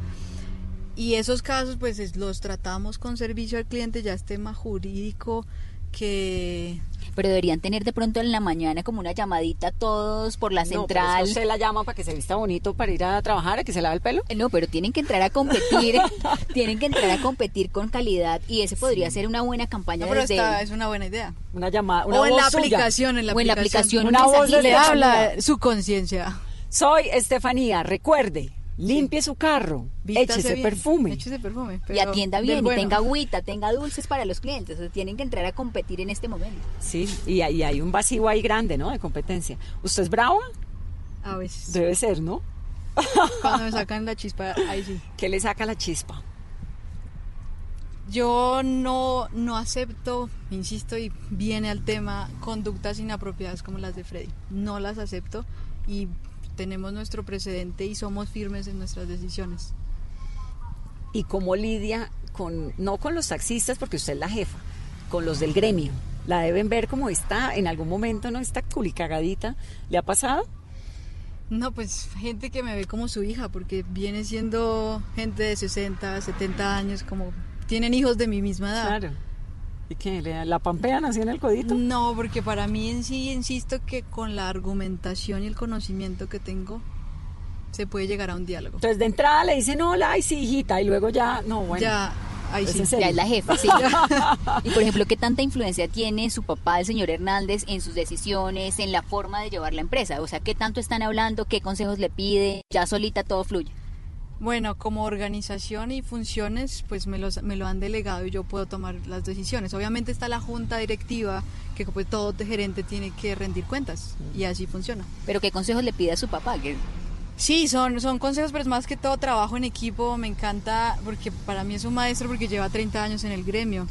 Y esos casos pues es- los tratamos con servicio al cliente, ya es tema jurídico que Pero deberían tener de pronto en la mañana como una llamadita todos por la No, pero central. eso usted la llama para que se vista bonito para ir a trabajar, a que se lave el pelo. No, pero tienen que entrar a competir, tienen que entrar a competir con calidad y ese podría ser una buena campaña No, pero desde esta es una buena idea. Una llamada, una o en voz la suya. aplicación, en la O en la aplicación, Una un voz le habla su conciencia. Soy Estefanía, recuerde, limpie su carro, Vístase échese bien, perfume. Échese perfume. y atienda bien, y tenga agüita, tenga dulces para los clientes. O sea, tienen que entrar a competir en este momento. Sí, y hay, hay un vacío ahí grande, ¿no? De competencia. ¿Usted es brava? A veces. Debe ser, ¿no? Cuando me sacan la chispa, ahí sí. ¿Qué le saca la chispa? Yo no, no acepto, insisto, y viene al tema, conductas inapropiadas como las de Freddy. No las acepto y tenemos nuestro precedente y somos firmes en nuestras decisiones. ¿Y cómo lidia con, no con los taxistas, porque usted es la jefa, con los del gremio? La deben ver como está en algún momento, ¿no? Está culicagadita. ¿Le ha pasado? No, pues gente que me ve como su hija, porque viene siendo gente de 60, 70 años, como tienen hijos de mi misma edad. Claro. ¿Y qué? ¿Le- ¿La pampean así en el codito? No, porque para mí en sí insisto que con la argumentación y el conocimiento que tengo se puede llegar a un diálogo. Entonces de entrada le dicen hola, ay sí, hijita, y luego ya, no, bueno. Ya, ahí ¿Es sí. Ya es la jefa, sí. y por ejemplo, ¿qué tanta influencia tiene su papá, el señor Hernández, en sus decisiones, en la forma de llevar la empresa? O sea, ¿qué tanto están hablando? ¿Qué consejos le pide? Ya solita todo fluye. Bueno, como organización y funciones, pues me, los, me lo han delegado y yo puedo tomar las decisiones. Obviamente está la junta directiva, que pues todo gerente tiene que rendir cuentas y así funciona. Pero ¿qué consejos le pide a su papá? Que Sí, son, son consejos, pero es más que todo trabajo en equipo. Me encanta porque para mí es un maestro porque lleva 30 años en el gremio.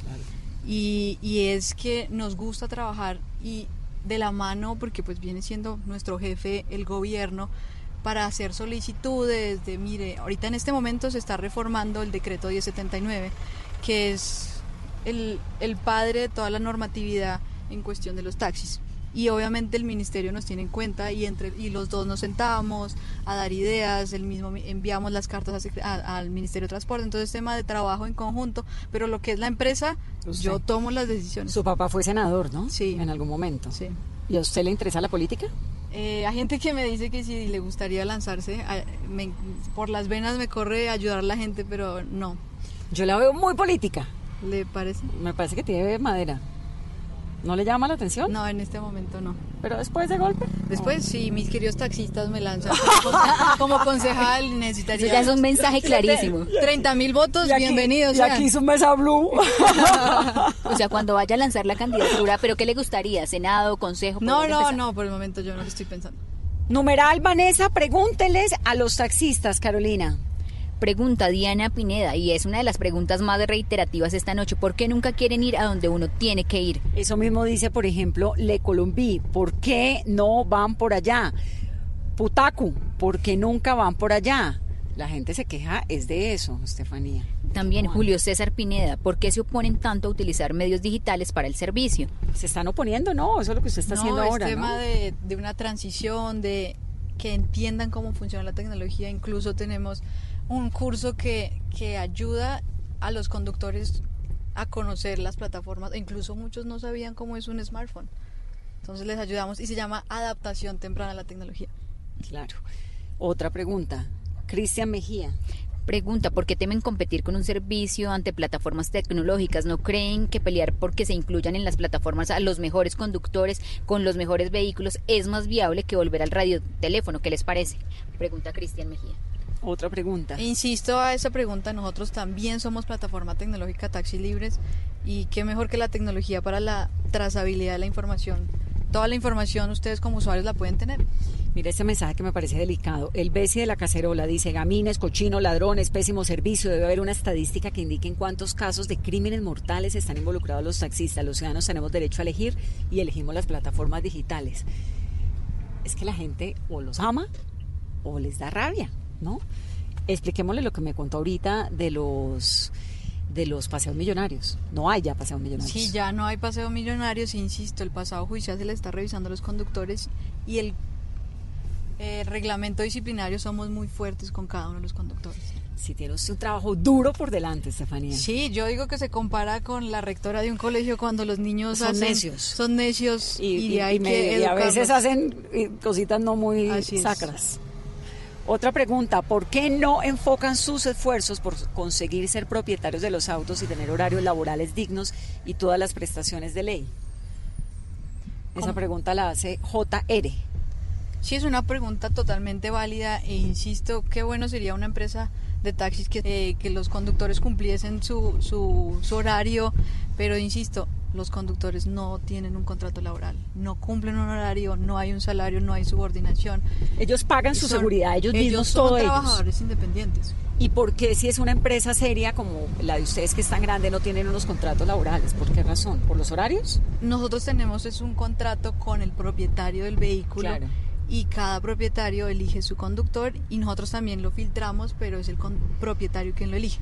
Y, y es que nos gusta trabajar y de la mano porque pues viene siendo nuestro jefe el gobierno para hacer solicitudes de, mire, ahorita en este momento se está reformando el decreto 1079, que es el, el padre de toda la normatividad en cuestión de los taxis. Y obviamente el ministerio nos tiene en cuenta y entre y los dos nos sentábamos a dar ideas, el mismo mi- enviamos las cartas a secre- a- al Ministerio de Transporte, entonces tema de trabajo en conjunto, pero lo que es la empresa, yo tomo las decisiones. Su papá fue senador, ¿no? Sí. En algún momento. Sí. ¿Y a usted le interesa la política? Eh, hay gente que me dice que si le gustaría lanzarse, a- me- por las venas me corre ayudar a la gente, pero no. Yo la veo muy política. ¿Le parece? Me parece que tiene madera. ¿No le llama la atención? No, en este momento no. ¿Pero después de golpe? Después, sí, mis queridos taxistas me lanzan. Como concejal necesitaría... Eso ya es un mensaje clarísimo. 30 mil votos, Y aquí- bienvenidos. y aquí un mesa blue. O sea, cuando vaya a lanzar la candidatura, ¿pero qué le gustaría? ¿Senado, consejo? ¿Por No, no, empezar? no, por el momento yo no lo estoy pensando. Numeral, Vanessa, pregúnteles a los taxistas, Carolina. Pregunta Diana Pineda, y es una de las preguntas más reiterativas esta noche. ¿Por qué nunca quieren ir a donde uno tiene que ir? Eso mismo dice, por ejemplo, Le Colombí. ¿Por qué no van por allá? Putacu, ¿por qué nunca van por allá? La gente se queja, es de eso, Estefanía. También Julio César Pineda, ¿por qué se oponen tanto a utilizar medios digitales para el servicio? Se están oponiendo, no, eso es lo que usted está no, haciendo es ahora. tema ¿no? de, de una transición, de que entiendan cómo funciona la tecnología. Incluso tenemos un curso que, que ayuda a los conductores a conocer las plataformas. E incluso muchos no sabían cómo es un smartphone. Entonces les ayudamos y se llama adaptación temprana a la tecnología. Claro. Otra pregunta. Cristian Mejía. Pregunta, ¿por qué temen competir con un servicio ante plataformas tecnológicas? ¿No creen que pelear porque se incluyan en las plataformas a los mejores conductores con los mejores vehículos es más viable que volver al radioteléfono? ¿Qué les parece? Pregunta Cristian Mejía. Otra pregunta. Insisto a esa pregunta, nosotros también somos plataforma tecnológica Taxi Libres y qué mejor que la tecnología para la trazabilidad de la información. Toda la información ustedes como usuarios la pueden tener. Mira este mensaje que me parece delicado. El Bessie de la cacerola dice, gamines, cochinos, ladrones, pésimo servicio. Debe haber una estadística que indique en cuántos casos de crímenes mortales están involucrados los taxistas. Los ciudadanos tenemos derecho a elegir y elegimos las plataformas digitales. Es que la gente o los ama o les da rabia, ¿no? Expliquémosle lo que me contó ahorita de los de los paseos millonarios. No hay ya paseos millonarios. Sí, ya no hay paseo millonarios, insisto, el pasado judicial se le está revisando a los conductores y el eh, reglamento disciplinario somos muy fuertes con cada uno de los conductores. Si tiene usted un trabajo duro por delante, Estefanía. Sí, yo digo que se compara con la rectora de un colegio cuando los niños Son hacen- necios. Son necios y, y, hay y me- que a veces hacen eh, cositas no muy Así es. Otra pregunta, ¿por qué no enfocan sus esfuerzos por conseguir ser propietarios de los autos y tener horarios laborales dignos y todas las prestaciones de ley? Esa ¿Cómo? pregunta la hace JR. Sí, es una pregunta totalmente válida e insisto, qué bueno sería una empresa de taxis que, eh, que los conductores cumpliesen su, su, su horario, pero insisto, los conductores no tienen un contrato laboral, no cumplen un horario, no hay un salario, no hay subordinación. Ellos pagan su Son- seguridad, ellos, mismos, son todo ellos. trabajadores independientes. ¿Y por qué si es una empresa seria como la de ustedes que es tan grande no tienen unos contratos laborales? ¿Por qué razón? ¿Por los horarios? Nosotros tenemos es un contrato con el propietario del vehículo Claro. y cada propietario elige su conductor y nosotros también lo filtramos, pero es el propietario quien lo elige.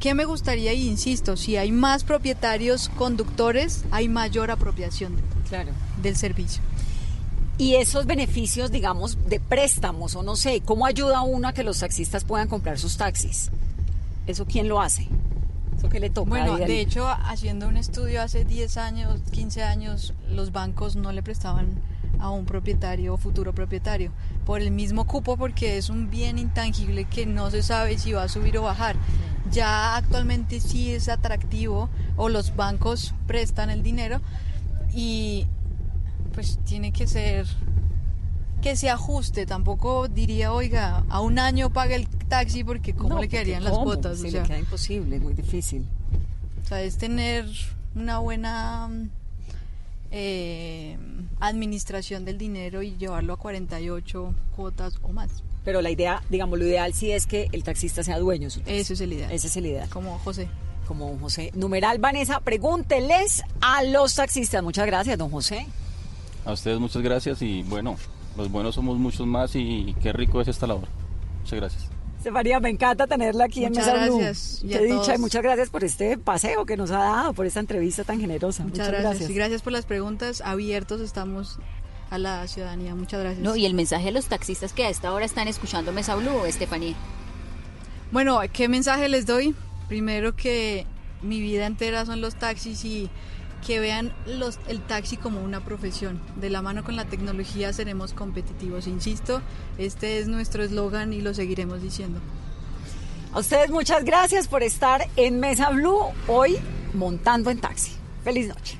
¿Qué me gustaría? Y insisto, si hay más propietarios conductores, hay mayor apropiación Claro. del servicio. Y esos beneficios, digamos, de préstamos o no sé, ¿cómo ayuda uno a que los taxistas puedan comprar sus taxis? ¿Eso quién lo hace? ¿Eso qué le toca? Bueno, de hecho, haciendo un estudio hace 10 años, 15 años, los bancos no le prestaban a un propietario o futuro propietario por el mismo cupo porque es un bien intangible que no se sabe si va a subir o bajar. Ya actualmente sí es atractivo o los bancos prestan el dinero y pues tiene que ser que se ajuste. Tampoco diría, oiga, a un año paga el taxi porque cómo No, le porque quedarían las ¿cómo? cuotas. Sí, o le sea. queda imposible, muy difícil. O sea, es tener una buena eh, administración del dinero y llevarlo a 48 cuotas o más. Pero la idea, digamos, lo ideal sí es que el taxista sea dueño. Ese es el ideal. Ese es el ideal. Como José. Como don José. Numeral, Vanessa, pregúnteles a los taxistas. Muchas gracias, don José. A ustedes muchas gracias y bueno, los buenos somos muchos más y qué rico es esta labor. Muchas gracias. Estefanía, me encanta tenerla aquí Muchas en Mesa Blue. gracias, Qué dicha todos. y muchas gracias por este paseo que nos ha dado, por esta entrevista tan generosa. Muchas, gracias. Y gracias por las preguntas. Abiertos estamos a la ciudadanía. Muchas gracias. No, y el mensaje a los taxistas que a esta hora están escuchando Mesa Blue, Estefanía. Bueno, ¿qué mensaje les doy? Primero que mi vida entera son los taxis y que vean el taxi como una profesión. De la mano con la tecnología seremos competitivos. Insisto, este es nuestro eslogan y lo seguiremos diciendo. A ustedes muchas gracias por estar en Mesa Blue hoy montando en taxi. Feliz noche.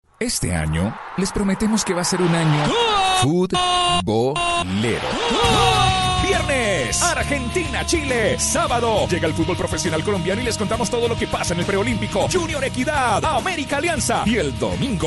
Este año les prometemos que va a ser un año futbolero. Viernes, Argentina, Chile. Sábado, llega el fútbol profesional colombiano y les contamos todo lo que pasa en el preolímpico. Junior Equidad, América Alianza. Y el domingo.